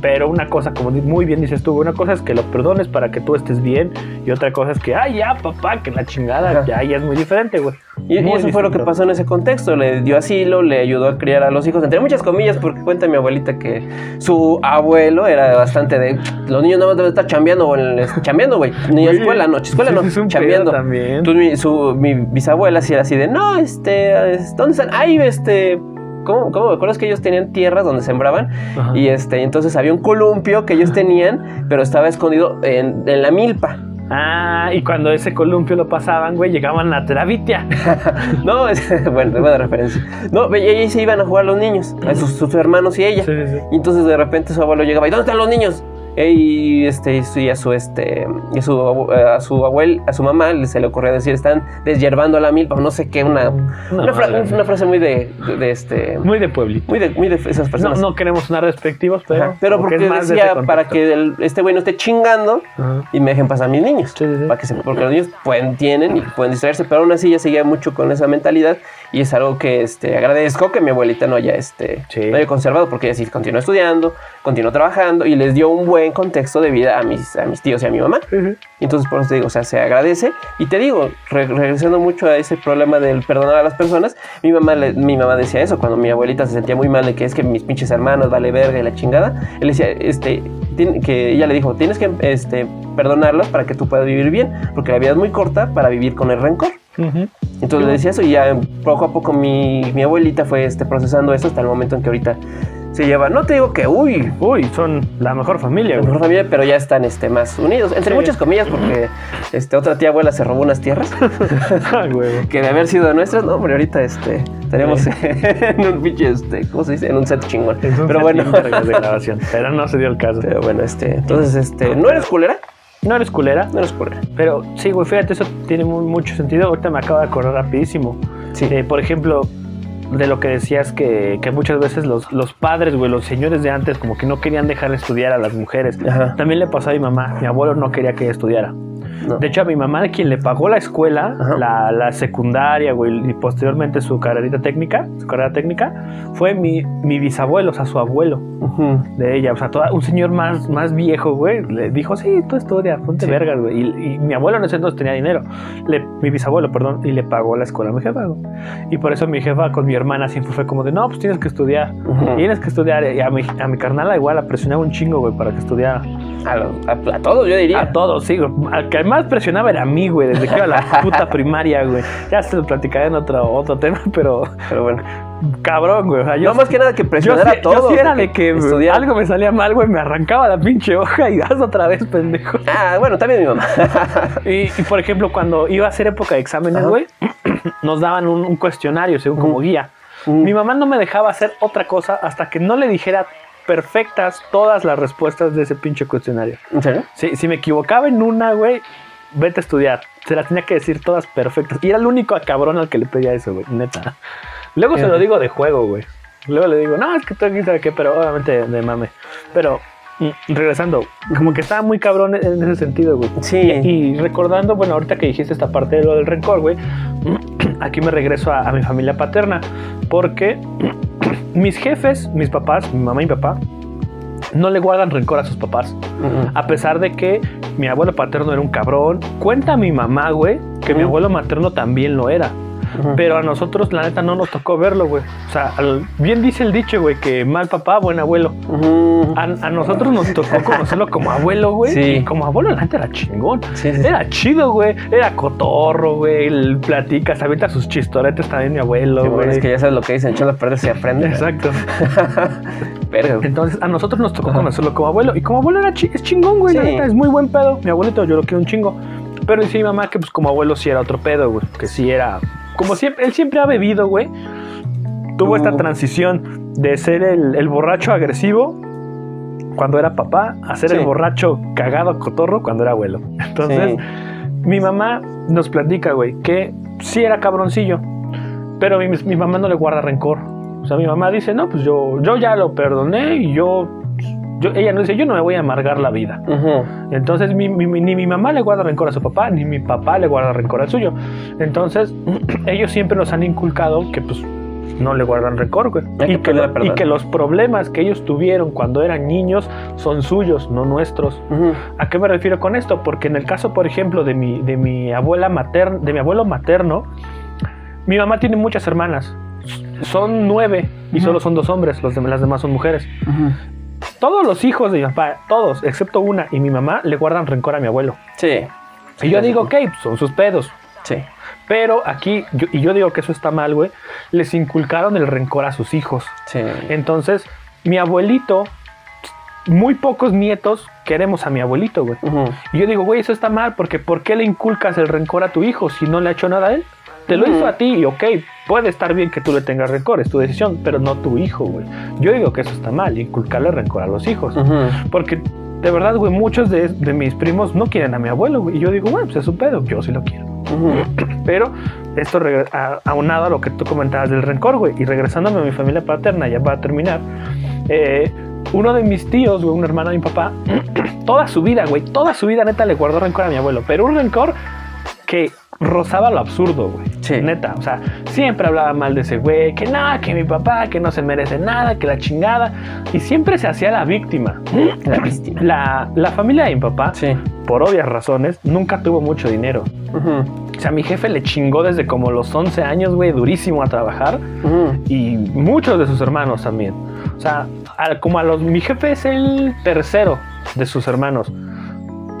Pero una cosa, como muy bien dices tú, una cosa es que lo perdones para que tú estés bien y otra cosa es que, ay, ya, papá, que la chingada, Ajá. ya, ya es muy diferente, güey. Y, eso fue lo que pasó en ese contexto. Le dio asilo, le ayudó a criar a los hijos, entre muchas comillas, porque cuenta mi abuelita que su abuelo era bastante de. Los niños no deben estar chambeando, el- chambeando, güey. Ni Güey, escuela, no, escuela no, es un chambeando. también. Entonces, mi, su, mi bisabuela sí era así de, no, este, es- ¿dónde están? Ahí, este. ¿Cómo, ¿Cómo me acuerdas que ellos tenían tierras donde sembraban? Ajá. Y este, entonces había un columpio que ellos tenían, pero estaba escondido en, en la milpa. Ah, y cuando ese columpio lo pasaban, güey, llegaban a Terabitia. No, es, bueno, buena referencia. No, y ahí se iban a jugar los niños, a sus, sus hermanos y ella. Sí, sí. Y entonces de repente su abuelo llegaba, ¿y dónde están los niños? Y este y a su este a su abu- a su abuel, a su mamá se le ocurrió decir, están deshiervando la milpa, no sé qué, una, una, fra- madre. una frase muy de, de, de este Muy de pueblito. muy de, muy de esas No, personas. no queremos sonar despectivos, pero, Ajá, pero porque de decía ese para que el- este güey no esté chingando Ajá. y me dejen pasar a mis niños. Sí, sí, sí. Para que se- porque los niños pueden, tienen y pueden distraerse, pero aún así ya seguía mucho con esa mentalidad y es algo que este, agradezco que mi abuelita no haya, este, no haya conservado, porque ella sí continuó estudiando, continuó trabajando y les dio un buen contexto de vida a mis, a mis tíos y a mi mamá. Ujú. Y entonces por eso te digo, o sea, se agradece. Y te digo, re- regresando mucho a ese problema del perdonar a las personas, mi mamá, le- mi mamá decía eso, cuando mi abuelita se sentía muy mal de que es que mis pinches hermanos vale verga y la chingada, él decía, este, que ella le dijo, tienes que este, perdonarlos para que tú puedas vivir bien, porque la vida es muy corta para vivir con el rencor. Ujú. Entonces le decía eso y ya poco a poco mi, mi abuelita fue este, procesando eso hasta el momento en que ahorita se lleva, no te digo que, uy, Uy, son la mejor familia, la güey. mejor familia, pero ya están este, más unidos. Entre Sí. muchas comillas, porque este, otra tía abuela se robó unas tierras Ay, güey. que de haber sido nuestras, no, hombre, ahorita este, estaríamos en un pinche, este, ¿cómo se dice? En un set chingón. Un Pero bueno, de grabación, pero no se dio el caso. pero bueno, este, entonces, este, ¿no eres culera? No eres culera, No eres culera. pero sí, güey, fíjate, eso tiene mu- mucho sentido. Ahorita me acabo de acordar rapidísimo. Sí. Eh, por ejemplo, de lo que decías que, que muchas veces los, los padres, güey, los señores de antes, como que no querían dejar estudiar a las mujeres. Ajá. También le pasó a mi mamá. Mi abuelo no quería que ella estudiara. No. De hecho, a mi mamá, quien le pagó la escuela, la, la secundaria, güey, y posteriormente su carrerita técnica, su carrera técnica, fue mi, mi bisabuelo, o sea, su abuelo de ella. O sea, toda- un señor más, más viejo, güey, le dijo, sí, tú estudia, ponte Sí. vergas, güey. Y, y mi abuelo en ese entonces tenía dinero. Le- mi bisabuelo, perdón, y le pagó la escuela a mi jefa, güey. Y por eso mi jefa con mi hermana siempre fue como de, no, pues tienes que estudiar. Tienes que estudiar. Y a mi, a mi carnala igual la presionaba un chingo, güey, para que estudiara. A, los- a- a todos, yo diría. A todos, sí, güey. Al que más presionaba era a mí, güey, desde que iba a la puta primaria, güey. Ya se lo platicaré en otro, otro tema, pero Pero bueno. cabrón, güey. O sea, yo, no más que nada que yo, presionar sí- a todos. yo sí era de que estudiar. algo me salía mal, güey, me arrancaba la pinche hoja y haz otra vez, pendejo. Ah, bueno, también mi mamá. Y, y, por ejemplo, cuando iba a ser época de exámenes, Ajá. güey, nos daban un, un cuestionario, según como guía. Ujú. Mi mamá no me dejaba hacer otra cosa hasta que no le dijera perfectas todas las respuestas de ese pinche cuestionario. ¿En serio? Si, si me equivocaba en una, güey, vete a estudiar. Se las tenía que decir todas perfectas. Y era el único cabrón al que le pedía eso, güey, neta. Luego se lo digo de juego, güey. Luego le digo, no, es que tú aquí sabe qué, pero obviamente de mame. Pero mm, regresando, como que estaba muy cabrón en ese sentido, güey. Sí. Y, y recordando, bueno, ahorita que dijiste esta parte de lo del rencor, güey, aquí me regreso a, a mi familia paterna, porque mis jefes, mis papás, mi mamá y mi papá, no le guardan rencor a sus papás. A pesar de que mi abuelo paterno era un cabrón. Cuenta mi mamá, güey, que mi abuelo materno también lo era. Pero a nosotros, la neta, no nos tocó verlo, güey. O sea, al- bien dice el dicho, güey, que mal papá, buen abuelo. A, a nosotros nos tocó conocerlo como abuelo, güey. Sí. Y como abuelo, la neta era chingón. Sí, sí. Era chido, güey. Era cotorro, güey. Él platica, se avienta sus chistoretes también, mi abuelo, güey. bueno, es que ya sabes lo que dicen, echando a perder se aprende. Exacto. Verga. Entonces, a nosotros nos tocó Ajá. conocerlo como abuelo. Y como abuelo era chi- es chingón, güey. La neta, es muy buen pedo. Mi abuelito, yo lo quiero un chingo. Pero dice mi mamá que, pues, como abuelo, sí era otro pedo, güey. Que sí era. Como siempre, él siempre ha bebido, güey. Tuvo esta transición de ser el, el borracho agresivo cuando era papá a ser Sí. el borracho cagado cotorro cuando era abuelo. Entonces, Sí. mi mamá nos platica, güey, que sí era cabroncillo, pero mi, mi mamá no le guarda rencor. O sea, mi mamá dice, no, pues yo, yo ya lo perdoné y yo, yo, ella no dice, yo no me voy a amargar la vida. Entonces, mi- mi- mi- ni mi mamá le guarda rencor a su papá, ni mi papá le guarda rencor al suyo. Entonces, ellos siempre nos han inculcado que, pues, no le guardan rencor, güey. Y que, pedir lo- y perdón. que los problemas que ellos tuvieron cuando eran niños son suyos, no nuestros. ¿A qué me refiero con esto? Porque en el caso, por ejemplo, de mi, de mi abuela materna, de mi abuelo materno, mi mamá tiene muchas hermanas. Son nueve y solo son dos hombres, los dem- las demás son mujeres. Ujú. Todos los hijos de mi papá, todos, excepto una y mi mamá, le guardan rencor a mi abuelo. Sí. Y yo digo, ok, pues, son sus pedos. Sí. Pero aquí, yo- y yo digo que eso está mal, güey, les inculcaron el rencor a sus hijos. Sí. Entonces, mi abuelito, muy pocos nietos queremos a mi abuelito, güey. Y yo digo, güey, eso está mal, porque ¿por qué le inculcas el rencor a tu hijo si no le ha hecho nada a él? Te lo hizo a ti y ok, puede estar bien que tú le tengas rencor, es tu decisión, pero no tu hijo, güey. Yo digo que eso está mal, inculcarle rencor a los hijos. Ujú. Porque de verdad, güey, muchos de, de mis primos no quieren a mi abuelo, güey. Y yo digo, bueno, pues es su pedo, yo sí lo quiero. Ujú. Pero esto a- aunado a lo que tú comentabas del rencor, güey, y regresándome a mi familia paterna, ya para terminar, eh, uno de mis tíos, güey, un hermano de mi papá, toda su vida, güey, toda su vida neta le guardó rencor a mi abuelo, pero un rencor que rozaba lo absurdo, güey. Sí. Neta, o sea, siempre hablaba mal de ese güey, que nada, que mi papá, que no se merece nada, que la chingada, y siempre se hacía la víctima. La víctima. La, la familia de mi papá, Sí. por obvias razones, nunca tuvo mucho dinero. Ujú. O sea, mi jefe le chingó desde como los 11 años, güey, durísimo a trabajar. Y muchos de sus hermanos también. O sea, a- como a los... Mi jefe es el tercero de sus hermanos.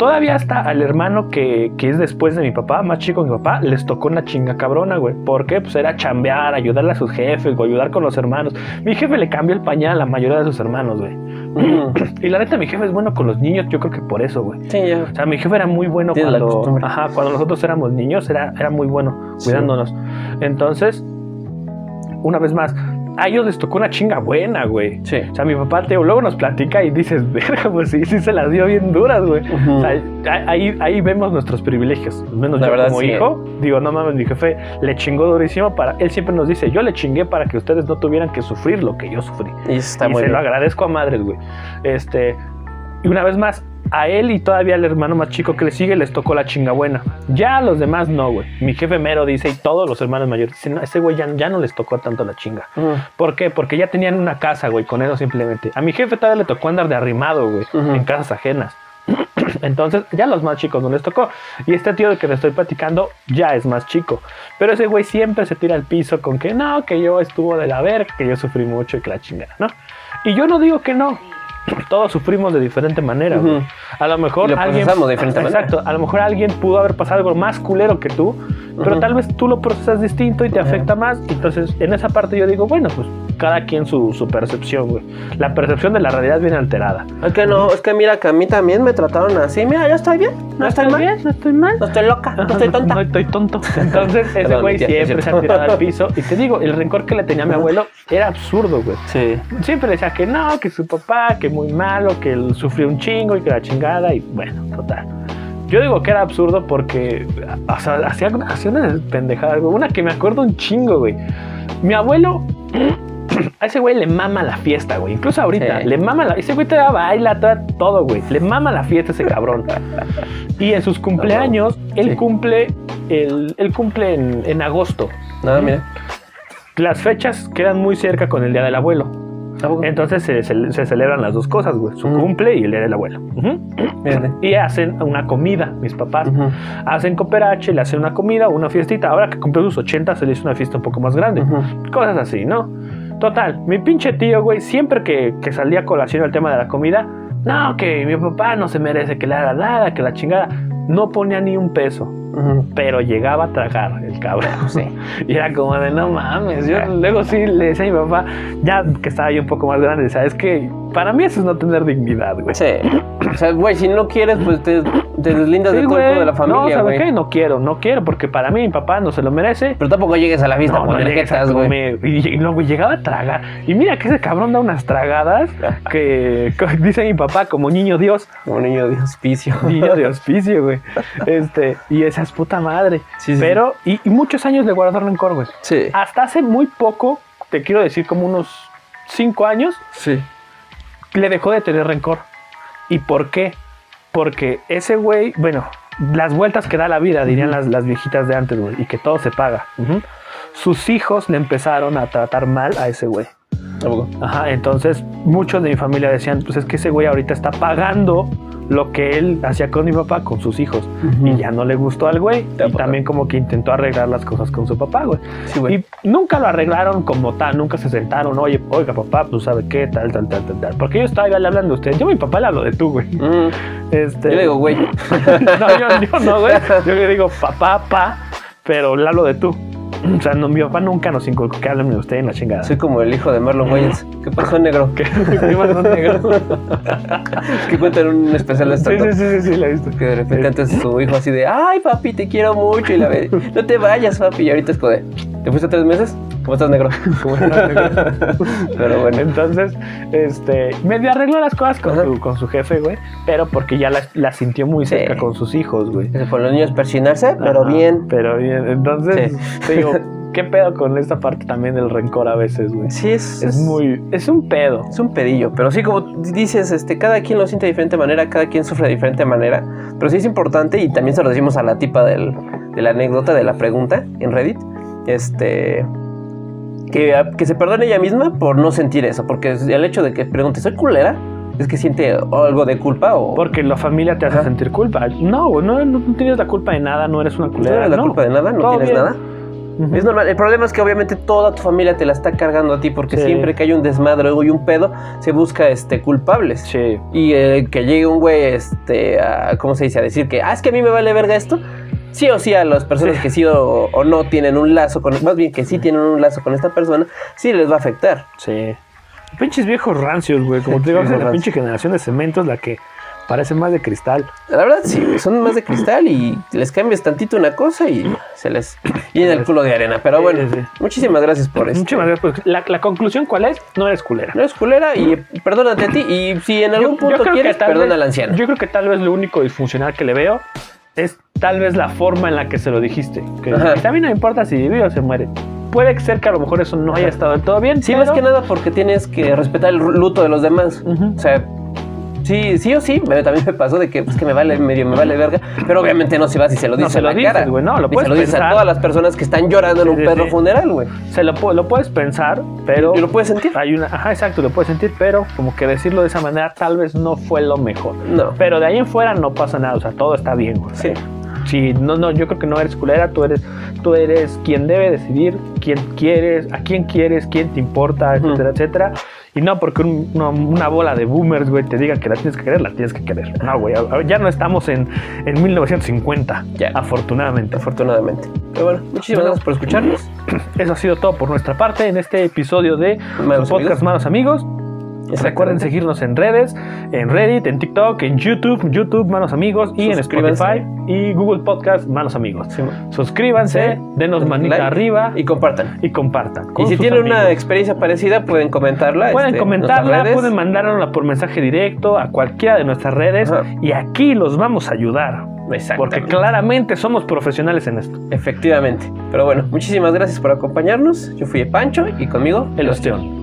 Todavía hasta al hermano que, que es después de mi papá, más chico que mi papá, les tocó una chinga cabrona, güey. ¿Por qué? Pues era chambear, ayudarle a sus jefes, o ayudar con los hermanos. Mi jefe le cambió el pañal a la mayoría de sus hermanos, güey. Ujú. Y la neta, mi jefe es bueno con los niños, yo creo que por eso, güey. Sí, ya. O sea, mi jefe era muy bueno cuando, ajá, cuando nosotros éramos niños, era, era muy bueno Sí. cuidándonos. Entonces, una vez más, a ellos les tocó una chinga buena, güey. Sí. O sea, mi papá te, luego nos platica y dices, verga, pues sí, sí se las dio bien duras, güey. O sea, ahí, ahí vemos nuestros privilegios. Al menos La yo verdad, como sí. hijo, digo, no mames, mi jefe le chingó durísimo para... Él siempre nos dice, yo le chingué para que ustedes no tuvieran que sufrir lo que yo sufrí Y eso está y muy se lo agradezco a madres, güey. Este, y una vez más, a él y todavía al hermano más chico que le sigue les tocó la chinga buena. Ya a los demás no, güey. Mi jefe mero dice y todos los hermanos mayores dicen, no, ese güey ya, ya no les tocó tanto la chinga. ¿Por qué? Porque ya tenían una casa, güey, con eso simplemente. A mi jefe todavía le tocó andar de arrimado, güey, en casas ajenas. Entonces, ya a los más chicos no les tocó. Y este tío del que le estoy platicando ya es más chico. Pero ese güey siempre se tira al piso con que no, que yo estuvo de la verga, que yo sufrí mucho y que la chingada, ¿no? Y yo no digo que no. Todos sufrimos de diferente manera, güey. Ujú. A lo mejor lo alguien. de diferente manera. Exacto. A lo mejor alguien pudo haber pasado algo más culero que tú, pero Ujú. tal vez tú lo procesas distinto y te Ajá. afecta más. Entonces, en esa parte yo digo, bueno, pues cada quien su, su percepción, güey. La percepción de la realidad viene alterada. Es que no, es que mira que a mí también me trataron así. Mira, yo estoy bien. No, estoy mal. no estoy mal. No estoy loca. No estoy tonta. No estoy tonto. Entonces, ese güey siempre se ha tirado al piso. Y te digo, el rencor que le tenía a mi abuelo era absurdo, güey. Sí. Siempre decía que no, que su papá, que muy malo, que él sufrió un chingo y que la chingada. Y bueno, total. Yo digo que era absurdo porque o sea, hacía, hacía unas pendejadas, güey. Una que me acuerdo un chingo, güey. Mi abuelo, a ese güey le mama la fiesta, güey. Incluso ahorita, Sí. le mama la. Ese güey te da baila, te da todo, güey. Le mama la fiesta ese cabrón. y en sus cumpleaños, él Sí. cumple, el, él cumple en, en agosto. Nada, mira. Las fechas quedan muy cerca con el día del abuelo. Entonces se, se- se celebran las dos cosas, güey. Su Ujú. cumple y el día del abuelo. Fíjate. Y hacen una comida, mis papás. Ujú. Hacen cooperache, le hacen una comida, una fiestita. Ahora que cumplió sus 80, se le hizo una fiesta un poco más grande. Cosas así, ¿no? Total, mi pinche tío, güey, siempre que, que salía colación el tema de la comida, no, que mi papá no se merece que le haga nada, que la chingada. No ponía ni un peso. Pero llegaba a tragar el cabrón. Sí. Y era como de no mames. Yo luego sí le decía a mi papá, ya que estaba yo un poco más grande, ¿sabes que Para mí eso es no tener dignidad, güey. Sí. O sea, güey, si no quieres, pues te, te deslindas Sí, del cuerpo de la No, familia, ¿sabes güey. qué? No quiero, no quiero, porque para mí mi papá no se lo merece. Pero tampoco llegues a la fiesta No, por no jetas, güey. y luego llegaba a tragar. Y mira que ese cabrón da unas tragadas que, que dice mi papá como niño Dios. Como niño de hospicio. Niño de hospicio, güey. Este, y esa es puta madre. Sí, sí, Pero, y, y muchos años le guardó rencor, güey. Sí. Hasta hace muy poco, te quiero decir como unos cinco años, Sí. le dejó de tener rencor. ¿Y por qué? Porque ese güey, bueno, las vueltas que da la vida, dirían las, las viejitas de antes, güey, y que todo se paga. Sus hijos le empezaron a tratar mal a ese güey. Tampoco. Ajá, entonces muchos de mi familia decían, pues es que ese güey ahorita está pagando lo que él hacía con mi papá, con sus hijos. Y ya no le gustó al güey. Y también como que intentó arreglar las cosas con su papá, güey. Sí, güey. Y nunca lo arreglaron como tal, nunca se sentaron, oye, oiga papá, pues sabe qué, tal, tal, tal, tal, tal. Porque yo estaba igual hablando de usted. Yo a mi papá le hablo de tú, güey. Mm. Este, Yo le digo, güey. no, yo, yo no, güey. Yo le digo papá, pa, pero le hablo de tú. O sea, no, mi papá nunca nos inculcó que hablen de usted en la chingada. Soy como el hijo de Marlon Wayans. ¿Qué pasó, negro? Que mi papá no negro. que cuentan un especial de stand sí, sí, sí, sí, la he visto. Que de repente antes su hijo así de, ay papi, te quiero mucho. Y la ve, no te vayas, papi. Y ahorita es como de, ¿te fuiste tres meses? ¿Cómo estás, negro? ¿Cómo estás, negro? Pero bueno. Entonces, este, medio arregló las cosas con, su, con su jefe, güey, pero porque ya la, la sintió muy Sí. cerca con sus hijos, güey. Por los niños persinarse, pero bien. Pero bien, entonces, te digo, ¿qué pedo con esta parte también del rencor a veces, güey? Sí, es, Es muy, es un pedo. Es un pedillo, pero sí, como dices, este, cada quien lo siente de diferente manera, cada quien sufre de diferente manera, pero sí es importante y también se lo decimos a la tipa del- de la anécdota, de la pregunta en Reddit, este, que, que se perdone ella misma por no sentir eso, porque el hecho de que pregunte, ¿soy culera? Es que siente algo de culpa o Porque la familia te hace Ajá. sentir culpa. No, no, no tienes la culpa de nada, no eres una no culera. tienes la no. culpa de nada, no Todo tienes bien. nada. Es normal. El problema es que obviamente toda tu familia te la está cargando a ti porque Sí. siempre que hay un desmadre hay un pedo, se busca este, culpables. Sí. Y eh, que llegue un güey, este, a, ¿cómo se dice? A decir que, ah, es que a mí me vale verga esto. Sí o sí a las personas Sí. que sí o, o no tienen un lazo con, más bien que sí tienen un lazo con esta persona, sí les va a afectar. Sí. Pinches viejos rancios, güey. Como te digo, la pinche generación de cemento es la que parece más de cristal. La verdad, sí, güey, son más de cristal y les cambias tantito una cosa y se les llena el culo de arena. Pero bueno, sí. muchísimas gracias por esto. Muchísimas gracias. Pues, la, la conclusión, ¿cuál es? No eres culera. No es culera y perdónate a ti. Y si en algún punto quieres, perdona vez- al anciano. Yo creo que tal vez lo único disfuncional que le veo es tal vez la forma en la que se lo dijiste. Que Ajá. a mí no importa si vive o se muere. Puede ser que a lo mejor eso no haya estado del todo bien. Sí, pero- más que nada porque tienes que respetar el luto de los demás. O sea, sí, sí o sí, me- también me pasó de que, pues, que me vale medio, me vale verga, pero obviamente no se vas y se lo No dices se lo la dices, cara. güey, no, lo Ni puedes se lo dices pensar. a todas las personas que están llorando en un sí, perro sí. funeral, güey. Se lo, lo puedes pensar, pero. Y lo puedes sentir. Hay una, ajá, exacto, lo puedes sentir, pero como que decirlo de esa manera tal vez no fue lo mejor. No. Pero de ahí en fuera no pasa nada, o sea, todo está bien, güey. Sí. Sí, no, no, yo creo que no eres culera, tú eres, tú eres quien debe decidir quién quieres, a quién quieres, quién te importa, etcétera, etcétera. Y no porque un- una, una bola de boomers, güey, te diga que la tienes que querer, la tienes que querer. No, güey, ya no estamos en, en 1950, Ya. afortunadamente. Afortunadamente. Pero bueno, muchísimas Bueno. gracias por escucharnos. Eso ha sido todo por nuestra parte en este episodio de podcast amigos. Malos Amigos. Recuerden seguirnos en redes, en Reddit, en TikTok, en YouTube, YouTube Manos Amigos y en. Spotify y Google Podcast Manos Amigos. Sí. Suscríbanse, Sí. denos manita Like arriba Y compartan. y compartan. Y si tienen una experiencia parecida, pueden comentarla. Pueden este, en comentarla, pueden mandárnosla por mensaje directo a cualquiera de nuestras redes Ajá. y aquí los vamos a ayudar. Porque claramente somos profesionales en esto. Efectivamente. Pero bueno, muchísimas gracias por acompañarnos. Yo fui Pancho y conmigo El ostión.